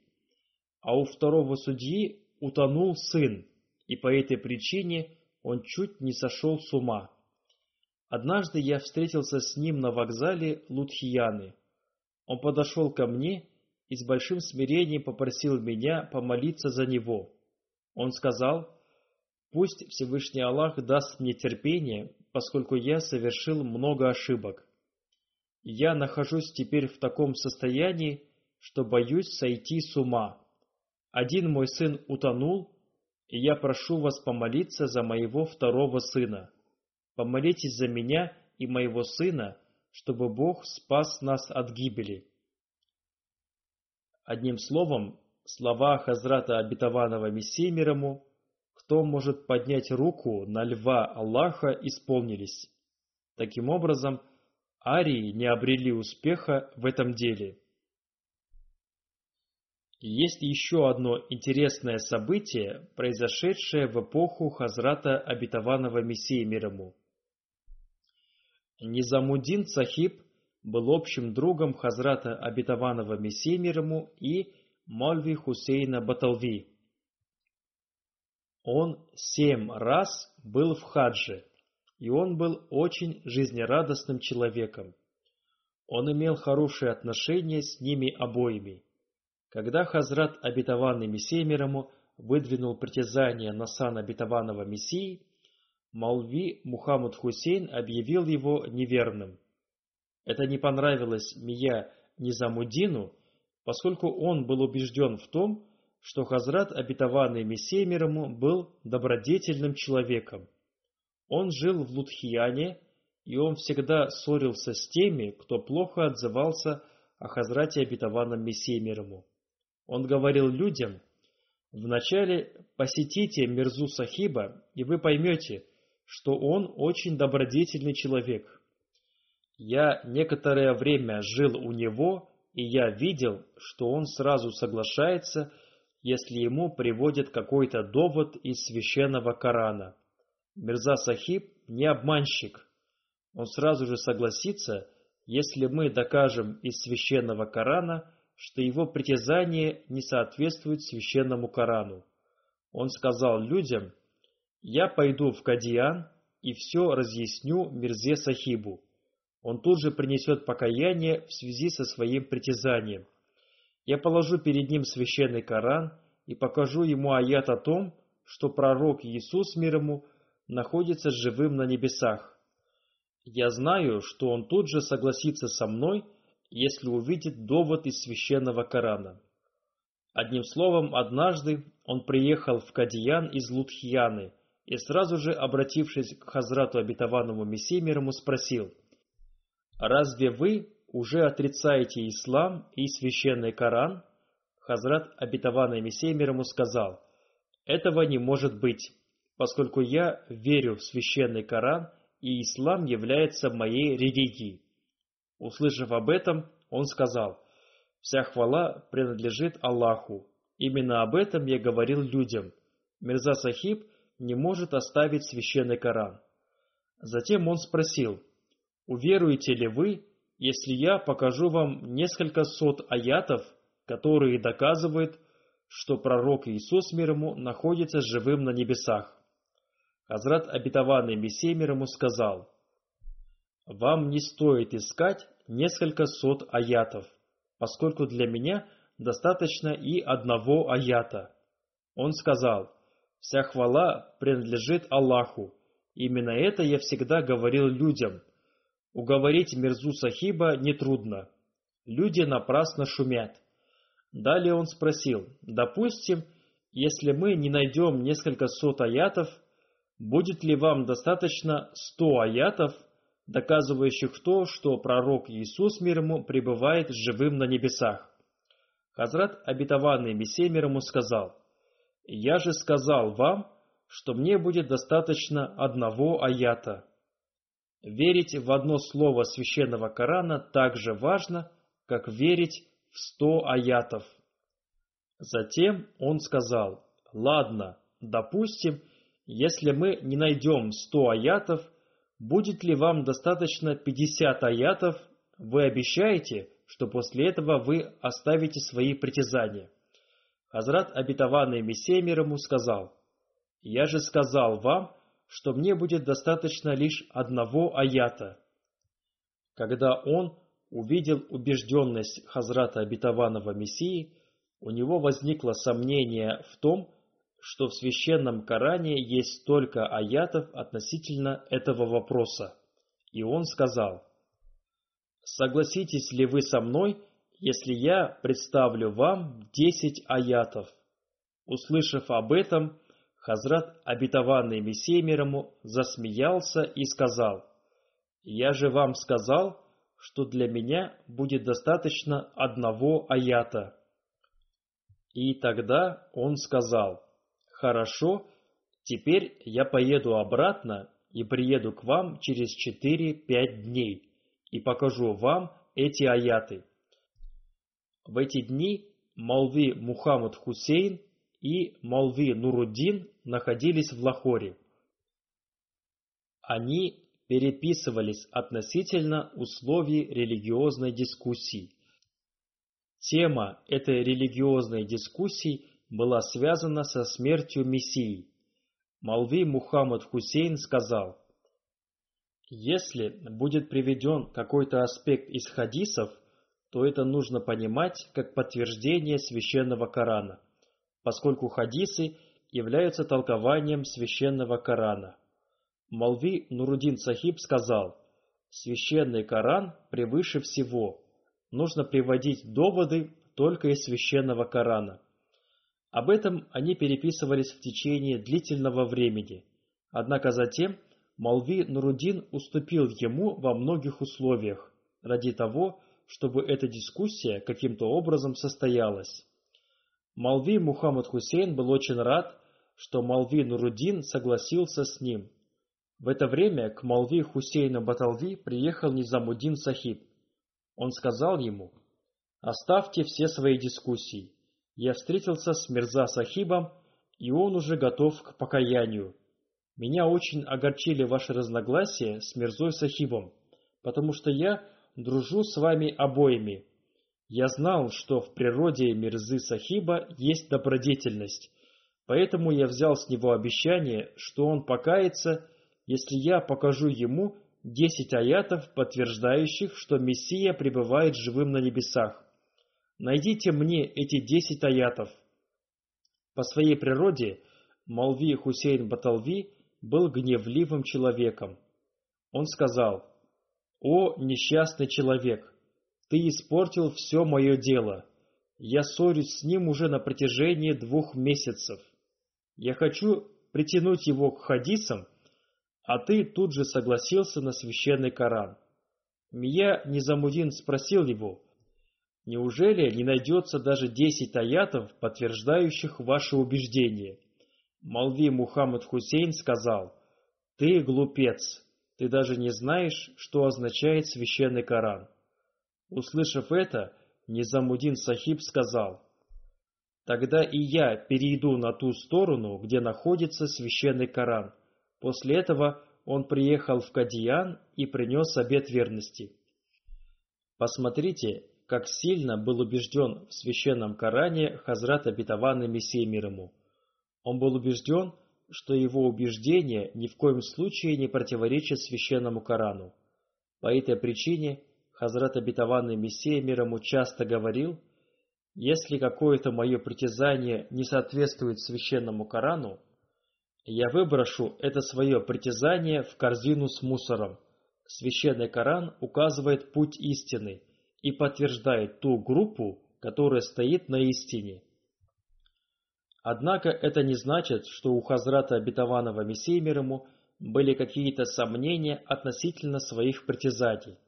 а у второго судьи утонул сын, и по этой причине он чуть не сошел с ума. Однажды я встретился с ним на вокзале Лудхияны. Он подошел ко мне и с большим смирением попросил меня помолиться за него. Он сказал, «Пусть Всевышний Аллах даст мне терпение, поскольку я совершил много ошибок. Я нахожусь теперь в таком состоянии, что боюсь сойти с ума. Один мой сын утонул, и я прошу вас помолиться за моего второго сына. Помолитесь за меня и моего сына, чтобы Бог спас нас от гибели. Одним словом, слова Хазрата Обетованного Мессии мирому, кто может поднять руку на льва Аллаха, исполнились. Таким образом, арии не обрели успеха в этом деле. Есть еще одно интересное событие, произошедшее в эпоху Хазрата Обетованного Мессии мир ему. Низамуддин Сахиб был общим другом Хазрата Обетованного Мессии мир ему и Мальви Хусейна Баталви. Он семь раз был в хадже, и он был очень жизнерадостным человеком. Он имел хорошие отношения с ними обоими. Когда Хазрат обетованный Мессия мирому выдвинул притязание на сан обетованного Мессии, Малви Мухаммад Хусейн объявил его неверным. Это не понравилось Мия Низамуддину, поскольку он был убежден в том, что Хазрат обетованный Мессия мирому был добродетельным человеком. Он жил в Лудхияне, и он всегда ссорился с теми, кто плохо отзывался о Хазрате обетованном Мессии мирому. Он говорил людям, «Вначале посетите Мирзу Сахиба, и вы поймете, что он очень добродетельный человек. Я некоторое время жил у него, и я видел, что он сразу соглашается, если ему приводят какой-то довод из священного Корана. Мирза Сахиб не обманщик. Он сразу же согласится, если мы докажем из священного Корана, что его притязание не соответствует священному Корану. Он сказал людям, «Я пойду в Кадиан и все разъясню Мирзе Сахибу. Он тут же принесет покаяние в связи со своим притязанием. Я положу перед ним священный Коран и покажу ему аят о том, что пророк Иисус мир ему находится живым на небесах. Я знаю, что он тут же согласится со мной если увидит довод из священного Корана. Одним словом, однажды он приехал в Кадиян из Лудхияны и сразу же, обратившись к Хазрату обетованному Мессимирому, спросил, «Разве вы уже отрицаете ислам и священный Коран?» Хазрат обетованный Мессимирому сказал, «Этого не может быть, поскольку я верю в священный Коран, и ислам является моей религией. Услышав об этом, он сказал, «Вся хвала принадлежит Аллаху, именно об этом я говорил людям. Мирза Сахиб не может оставить священный Коран. Затем он спросил, уверуете ли вы, если я покажу вам несколько сот аятов, которые доказывают, что пророк Иисус мир ему находится живым на небесах? Хазрат обетованный Мессия мир ему сказал, «Вам не стоит искать несколько сот аятов, поскольку для меня достаточно и одного аята». Он сказал, «Вся хвала принадлежит Аллаху. Именно это я всегда говорил людям. Уговорить Мирзу Сахиба нетрудно. Люди напрасно шумят». Далее он спросил, «Допустим, если мы не найдем несколько сот аятов, будет ли вам достаточно сто аятов, доказывающих то, что пророк Иисус мир ему пребывает живым на небесах. Хазрат обетованный Мессия мир ему сказал, «Я же сказал вам, что мне будет достаточно одного аята». Верить в одно слово священного Корана так же важно, как верить в сто аятов. Затем он сказал, «Ладно, допустим, если мы не найдем сто аятов, будет ли вам достаточно пятьдесят аятов, вы обещаете, что после этого вы оставите свои притязания. Хазрат обетованный Мессия мир ему сказал, «Я же сказал вам, что мне будет достаточно лишь одного аята». Когда он увидел убежденность Хазрата обетованного Мессии, у него возникло сомнение в том, что в священном Коране есть столько аятов относительно этого вопроса. И он сказал, «Согласитесь ли вы со мной, если я представлю вам десять аятов?» Услышав об этом, Хазрат, обетованный Мессией засмеялся и сказал, «Я же вам сказал, что для меня будет достаточно одного аята». И тогда он сказал, Хорошо, теперь я поеду обратно и приеду к вам через 4-5 дней и покажу вам эти аяты. В эти дни Малви Мухаммад Хусейн и Малви Нуруддин находились в Лахоре. Они переписывались относительно условий религиозной дискуссии. Тема этой религиозной дискуссии была связана со смертью Мессии. Малви Мухаммад Хусейн сказал, «Если будет приведен какой-то аспект из хадисов, то это нужно понимать как подтверждение священного Корана, поскольку хадисы являются толкованием священного Корана. Малви Нурудин Сахиб сказал, «Священный Коран превыше всего. Нужно приводить доводы только из священного Корана». Об этом они переписывались в течение длительного времени. Однако затем Малви Нурудин уступил ему во многих условиях, ради того, чтобы эта дискуссия каким-то образом состоялась. Малви Мухаммад Хусейн был очень рад, что Малви Нурудин согласился с ним. В это время к Малви Хусейну Баталви приехал Низамудин Сахиб. Он сказал ему, «Оставьте все свои дискуссии я встретился с Мирза Сахибом, и он уже готов к покаянию. Меня очень огорчили ваши разногласия с Мирзой Сахибом, потому что я дружу с вами обоими. Я знал, что в природе Мирзы Сахиба есть добродетельность, поэтому я взял с него обещание, что он покается, если я покажу ему десять аятов, подтверждающих, что Мессия пребывает живым на небесах. Найдите мне эти десять аятов. По своей природе Малви Хусейн Баталви был гневливым человеком. Он сказал, «О, несчастный человек, ты испортил все мое дело. Я ссорюсь с ним уже на протяжении двух месяцев. Я хочу притянуть его к хадисам, а ты тут же согласился на священный Коран». Мия Низамудин спросил его, Неужели не найдется даже десять аятов, подтверждающих ваше убеждение? Малви Мухаммад Хусейн сказал, «Ты глупец, ты даже не знаешь, что означает священный Коран». Услышав это, Низамудин Сахиб сказал, тогда и я перейду на ту сторону, где находится священный Коран. После этого он приехал в Кадиян и принес обет верности. Посмотрите, как сильно был убежден в священном Коране Хазрат обетованный Мессия мир. Он был убежден, что его убеждение ни в коем случае не противоречит священному Корану. По этой причине Хазрат обетованный Мессия мир часто говорил, если какое-то мое притязание не соответствует священному Корану, я выброшу это свое притязание в корзину с мусором. Священный Коран указывает путь истины и подтверждает ту группу, которая стоит на истине. Однако это не значит, что у Хазрата Обетованного Мессии мир ему были какие-то сомнения относительно своих притязаний.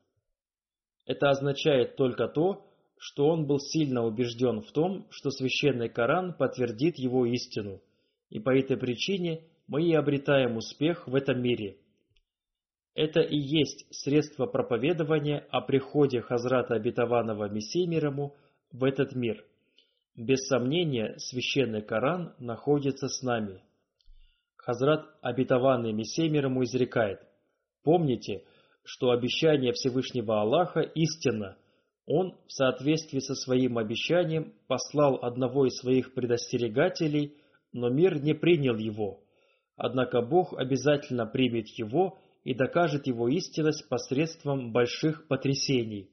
Это означает только то, что он был сильно убежден в том, что священный Коран подтвердит его истину – и по этой причине мы и обретаем успех в этом мире. Это и есть средство проповедования о приходе Хазрата Обетованного Мессии мирому в этот мир. Без сомнения, священный Коран находится с нами. Хазрат Обетованный Мессия мирому изрекает, «Помните, что обещание Всевышнего Аллаха истинно. Он в соответствии со своим обещанием послал одного из своих предостерегателей – но мир не принял его. Однако Бог обязательно примет его и докажет его истинность посредством больших потрясений.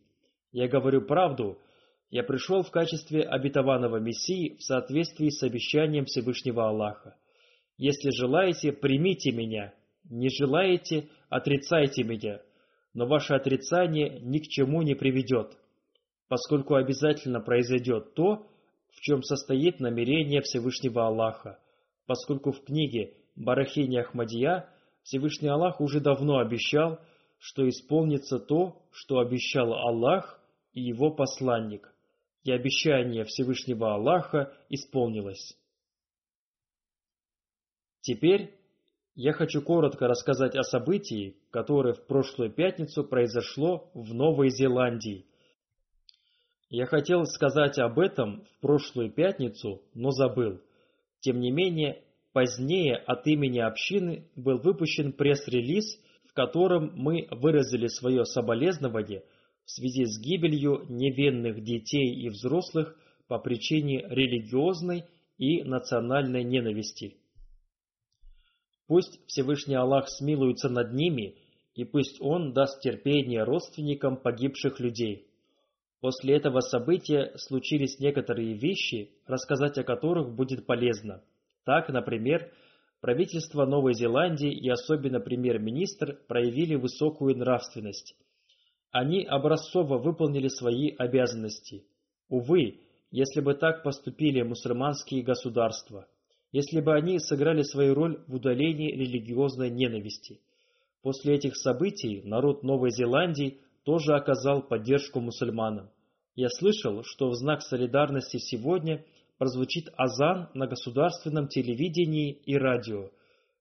Я говорю правду, я пришел в качестве обетованного Мессии в соответствии с обещанием Всевышнего Аллаха. Если желаете, примите меня, не желаете, отрицайте меня, но ваше отрицание ни к чему не приведет, поскольку обязательно произойдет то, в чем состоит намерение Всевышнего Аллаха, поскольку в книге Барахини Ахмадия Всевышний Аллах уже давно обещал, что исполнится то, что обещал Аллах и его посланник, и обещание Всевышнего Аллаха исполнилось. Теперь я хочу коротко рассказать о событии, которое в прошлую пятницу произошло в Новой Зеландии, я хотел сказать об этом в прошлую пятницу, но забыл. Тем не менее, позднее от имени общины был выпущен пресс-релиз, в котором мы выразили свое соболезнование в связи с гибелью невинных детей и взрослых по причине религиозной и национальной ненависти. Пусть Всевышний Аллах смилуется над ними, и пусть Он даст терпение родственникам погибших людей. После этого события случились некоторые вещи, рассказать о которых будет полезно. Так, например, правительство Новой Зеландии и особенно премьер-министр проявили высокую нравственность. Они образцово выполнили свои обязанности. Увы, если бы так поступили мусульманские государства, если бы они сыграли свою роль в удалении религиозной ненависти. После этих событий народ Новой Зеландии тоже оказал поддержку мусульманам. Я слышал, что в знак солидарности сегодня прозвучит азан на государственном телевидении и радио.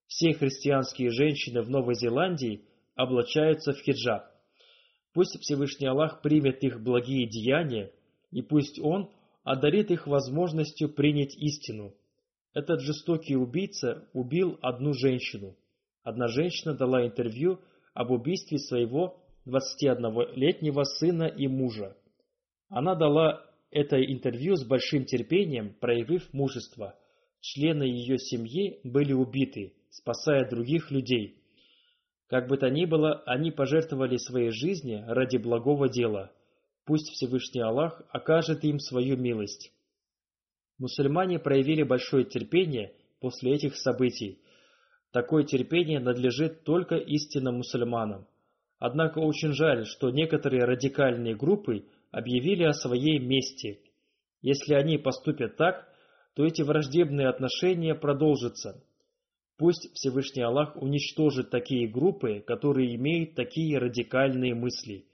Все христианские женщины в Новой Зеландии облачаются в хиджаб. Пусть Всевышний Аллах примет их благие деяния, и пусть Он одарит их возможностью принять истину. Этот жестокий убийца убил одну женщину. Одна женщина дала интервью об убийстве своего 21-летнего сына и мужа. Она дала это интервью с большим терпением, проявив мужество. Члены ее семьи были убиты, спасая других людей. Как бы то ни было, они пожертвовали своей жизни ради благого дела. Пусть Всевышний Аллах окажет им свою милость. Мусульмане проявили большое терпение после этих событий. Такое терпение надлежит только истинным мусульманам. Однако очень жаль, что некоторые радикальные группы объявили о своей мести. Если они поступят так, то эти враждебные отношения продолжатся. Пусть Всевышний Аллах уничтожит такие группы, которые имеют такие радикальные мысли.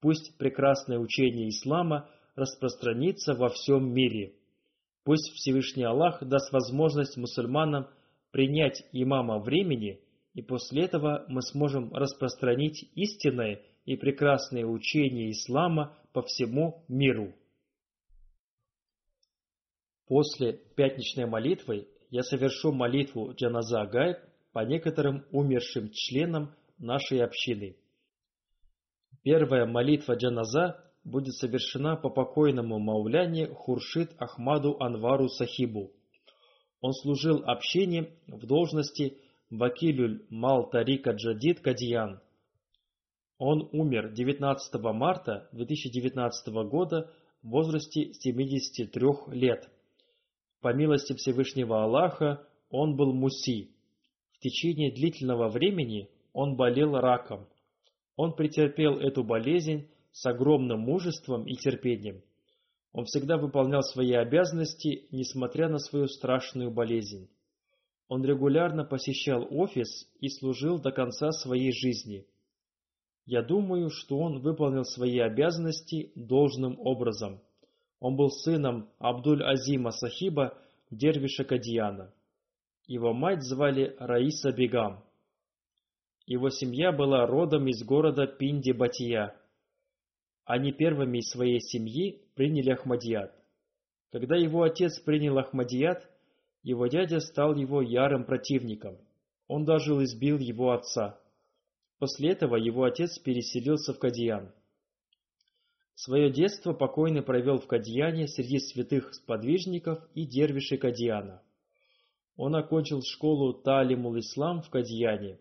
Пусть прекрасное учение ислама распространится во всем мире. Пусть Всевышний Аллах даст возможность мусульманам принять имама времени, и после этого мы сможем распространить истинное и прекрасное учение ислама по всему миру. После пятничной молитвы я совершу молитву Джаназа Гайб по некоторым умершим членам нашей общины. Первая молитва Джаназа будет совершена по покойному мауляне Хуршид Ахмаду Анвару Сахибу. Он служил общине в должности Вакилюль Мал Тарика Джадид Кадиян. Он умер 19 марта 2019 года в возрасте 73 лет. По милости Всевышнего Аллаха он был муси. В течение длительного времени он болел раком. Он претерпел эту болезнь с огромным мужеством и терпением. Он всегда выполнял свои обязанности, несмотря на свою страшную болезнь. Он регулярно посещал офис и служил до конца своей жизни. Я думаю, что он выполнил свои обязанности должным образом. Он был сыном Абдуль-Азима Сахиба, дервиша Кадьяна. Его мать звали Раиса Бегам. Его семья была родом из города Пинди-Батия. Они первыми из своей семьи приняли Ахмадият. Когда его отец принял Ахмадият, его дядя стал его ярым противником. Он даже избил его отца. После этого его отец переселился в Кадьян. Свое детство покойный провел в Кадьяне среди святых сподвижников и дервишей Кадьяна. Он окончил школу Талимул-Ислам в Кадьяне.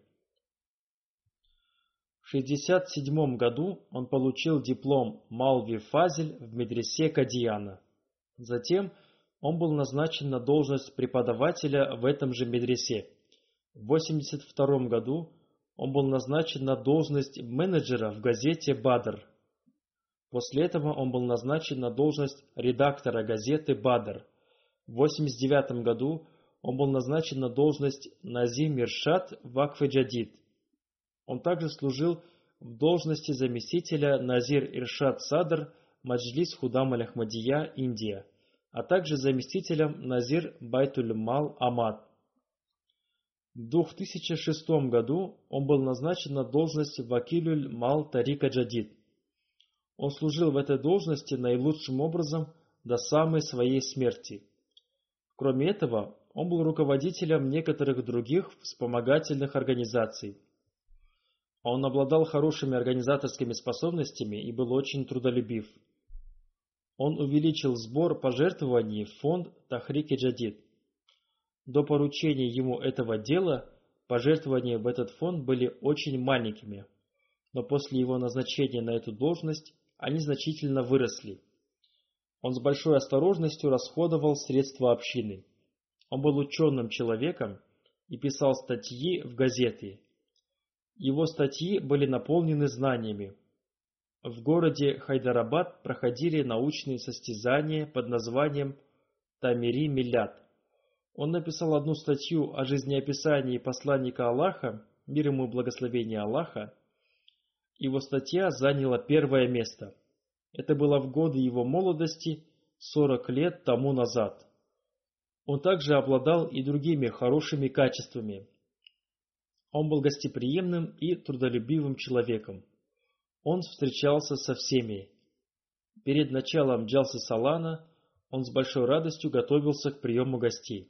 В 1967 году он получил диплом Малви Фазель в медресе Кадьяна. Затем он был назначен на должность преподавателя в этом же медресе. В 1982 году он был назначен на должность менеджера в газете «Бадр». После этого он был назначен на должность редактора газеты «Бадр». В 1989 году он был назначен на должность Назим Иршад в Акфе Он также служил в должности заместителя Назир Иршад Садр Маджлис Худам Аль-Ахмадия, Индия, а также заместителем Назир Байтуль Мал Амад. В 2006 году он был назначен на должность Вакилюль Мал Тарика Джадид. Он служил в этой должности наилучшим образом до самой своей смерти. Кроме этого, он был руководителем некоторых других вспомогательных организаций. Он обладал хорошими организаторскими способностями и был очень трудолюбив. Он увеличил сбор пожертвований в фонд Тахрики Джадид. До поручения ему этого дела пожертвования в этот фонд были очень маленькими, но после его назначения на эту должность они значительно выросли. Он с большой осторожностью расходовал средства общины. Он был ученым человеком и писал статьи в газеты. Его статьи были наполнены знаниями. В городе Хайдарабад проходили научные состязания под названием «Тамири Миллят». Он написал одну статью о жизнеописании посланника Аллаха, мир ему благословение Аллаха, его статья заняла первое место. Это было в годы его молодости, 40 лет тому назад. Он также обладал и другими хорошими качествами. Он был гостеприимным и трудолюбивым человеком. Он встречался со всеми. Перед началом Джалсы Салана он с большой радостью готовился к приему гостей.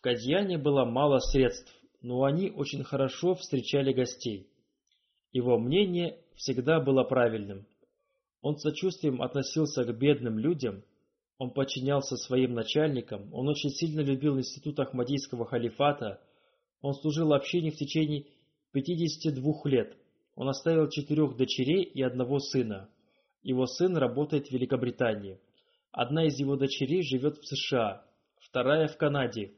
Кадьяне было мало средств, но они очень хорошо встречали гостей. Его мнение всегда было правильным. Он с сочувствием относился к бедным людям, он подчинялся своим начальникам, он очень сильно любил институт Ахмадийского халифата, он служил общине в течение 52 лет. Он оставил четырех дочерей и одного сына. Его сын работает в Великобритании. Одна из его дочерей живет в США, вторая в Канаде.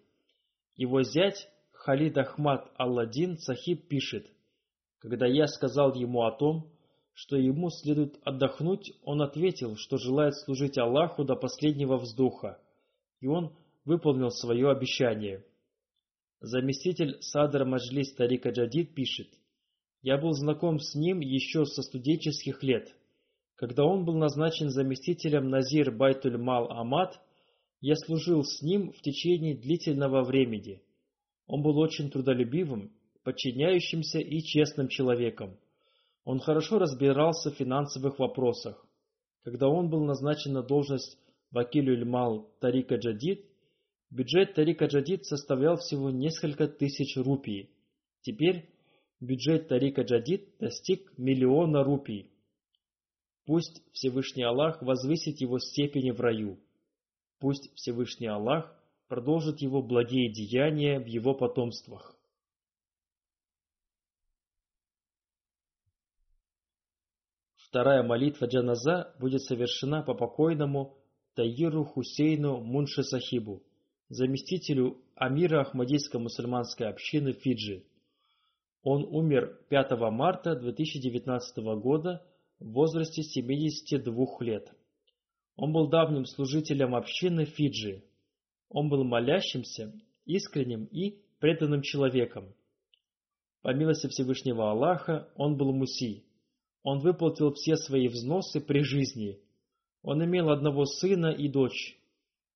Его зять Халид Ахмад Алладин Сахиб пишет – когда я сказал ему о том, что ему следует отдохнуть, он ответил, что желает служить Аллаху до последнего вздоха, и он выполнил свое обещание. Заместитель Садра Маджлис Тарика Джадид пишет, «Я был знаком с ним еще со студенческих лет. Когда он был назначен заместителем Назир Байтуль Мал Амад, я служил с ним в течение длительного времени. Он был очень трудолюбивым подчиняющимся и честным человеком. Он хорошо разбирался в финансовых вопросах. Когда он был назначен на должность Вакилюль Мал Тарика Джадид, бюджет Тарика Джадид составлял всего несколько тысяч рупий. Теперь бюджет Тарика Джадид достиг миллиона рупий. Пусть Всевышний Аллах возвысит его степени в раю. Пусть Всевышний Аллах продолжит его благие деяния в его потомствах. Вторая молитва джаназа будет совершена по покойному Таиру Хусейну Мунши Сахибу, заместителю амира Ахмадийской мусульманской общины Фиджи. Он умер 5 марта 2019 года в возрасте 72 лет. Он был давним служителем общины Фиджи. Он был молящимся, искренним и преданным человеком. По милости Всевышнего Аллаха он был муси. Он выплатил все свои взносы при жизни. Он имел одного сына и дочь.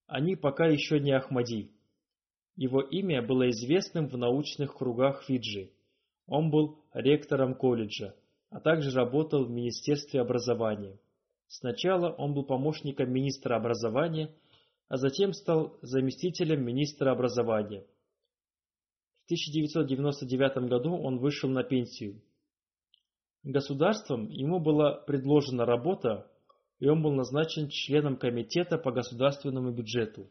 Они пока еще не Ахмади. Его имя было известным в научных кругах Фиджи. Он был ректором колледжа, а также работал в Министерстве образования. Сначала он был помощником министра образования, а затем стал заместителем министра образования. В 1999 году он вышел на пенсию. Государством ему была предложена работа, и он был назначен членом комитета по государственному бюджету.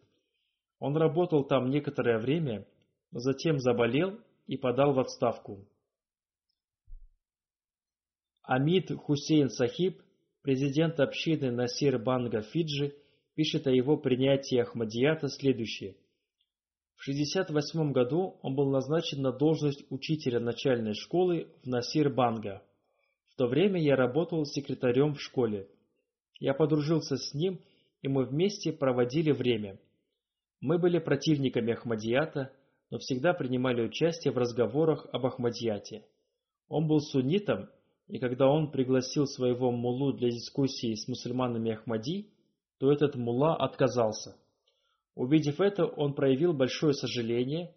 Он работал там некоторое время, затем заболел и подал в отставку. Амид Хусейн Сахиб, президент общины Насир Банга Фиджи, пишет о его принятии Ахмадията следующее. В 1968 году он был назначен на должность учителя начальной школы в Насир Банга. В то время я работал секретарем в школе. Я подружился с ним, и мы вместе проводили время. Мы были противниками Ахмадията, но всегда принимали участие в разговорах об Ахмадияте. Он был суннитом и когда он пригласил своего муллу для дискуссии с мусульманами Ахмади, то этот мулла отказался. Увидев это, он проявил большое сожаление,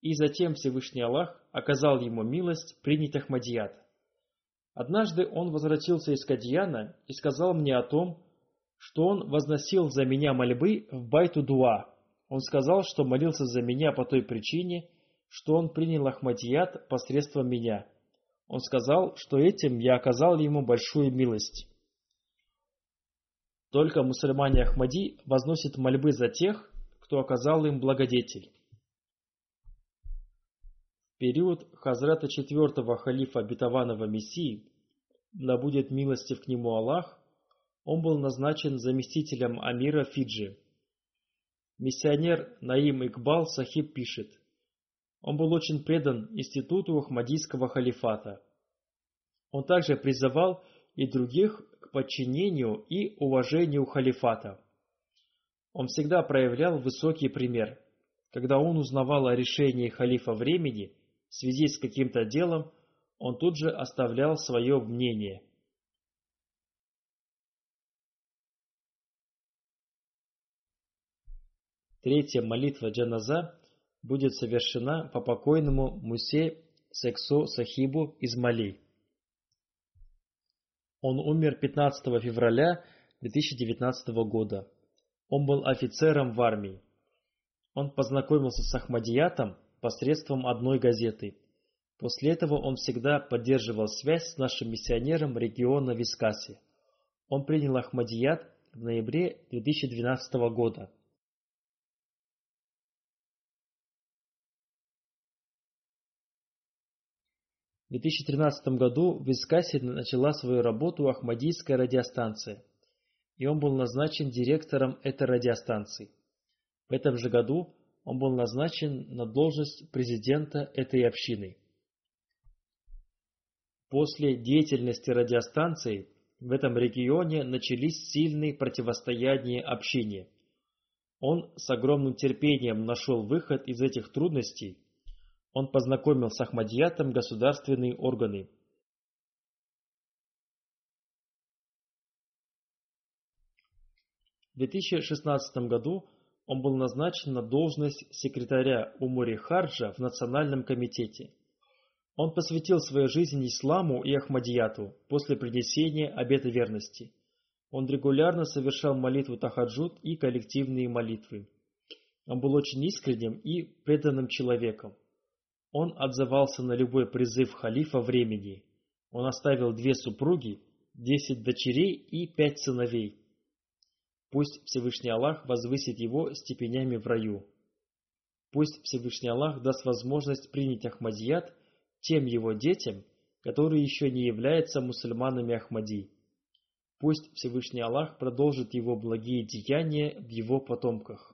и затем Всевышний Аллах оказал ему милость принять Ахмадият. Однажды он возвратился из Кадьяна и сказал мне о том, что он возносил за меня мольбы в Байту Дуа. Он сказал, что молился за меня по той причине, что он принял Ахмадият посредством меня – он сказал, что этим я оказал ему большую милость. Только мусульмане Ахмади возносят мольбы за тех, кто оказал им благодетель. В период Хазрата четвертого халифа обетованного Мессии, да будет милостив к нему Аллах, он был назначен заместителем амира Фиджи. Миссионер Наим Икбал Сахиб пишет – он был очень предан институту Ахмадийского халифата. Он также призывал и других к подчинению и уважению халифата. Он всегда проявлял высокий пример. Когда он узнавал о решении халифа времени в связи с каким-то делом, он тут же оставлял свое мнение. Третья молитва Джаназа будет совершена по покойному Мусе Сексо Сахибу из Мали. Он умер 15 февраля 2019 года. Он был офицером в армии. Он познакомился с Ахмадиятом посредством одной газеты. После этого он всегда поддерживал связь с нашим миссионером региона Вискаси. Он принял Ахмадият в ноябре 2012 года. 2013 году в Искасе начала свою работу Ахмадийская радиостанция, и он был назначен директором этой радиостанции. В этом же году он был назначен на должность президента этой общины. После деятельности радиостанции в этом регионе начались сильные противостояния общине. Он с огромным терпением нашел выход из этих трудностей он познакомил с Ахмадиятом государственные органы. В 2016 году он был назначен на должность секретаря Умури Харджа в Национальном комитете. Он посвятил свою жизнь исламу и Ахмадияту после принесения обета верности. Он регулярно совершал молитву Тахаджуд и коллективные молитвы. Он был очень искренним и преданным человеком. Он отзывался на любой призыв халифа времени. Он оставил две супруги, десять дочерей и пять сыновей. Пусть Всевышний Аллах возвысит его степенями в раю. Пусть Всевышний Аллах даст возможность принять Ахмадият тем его детям, которые еще не являются мусульманами Ахмади. Пусть Всевышний Аллах продолжит его благие деяния в его потомках.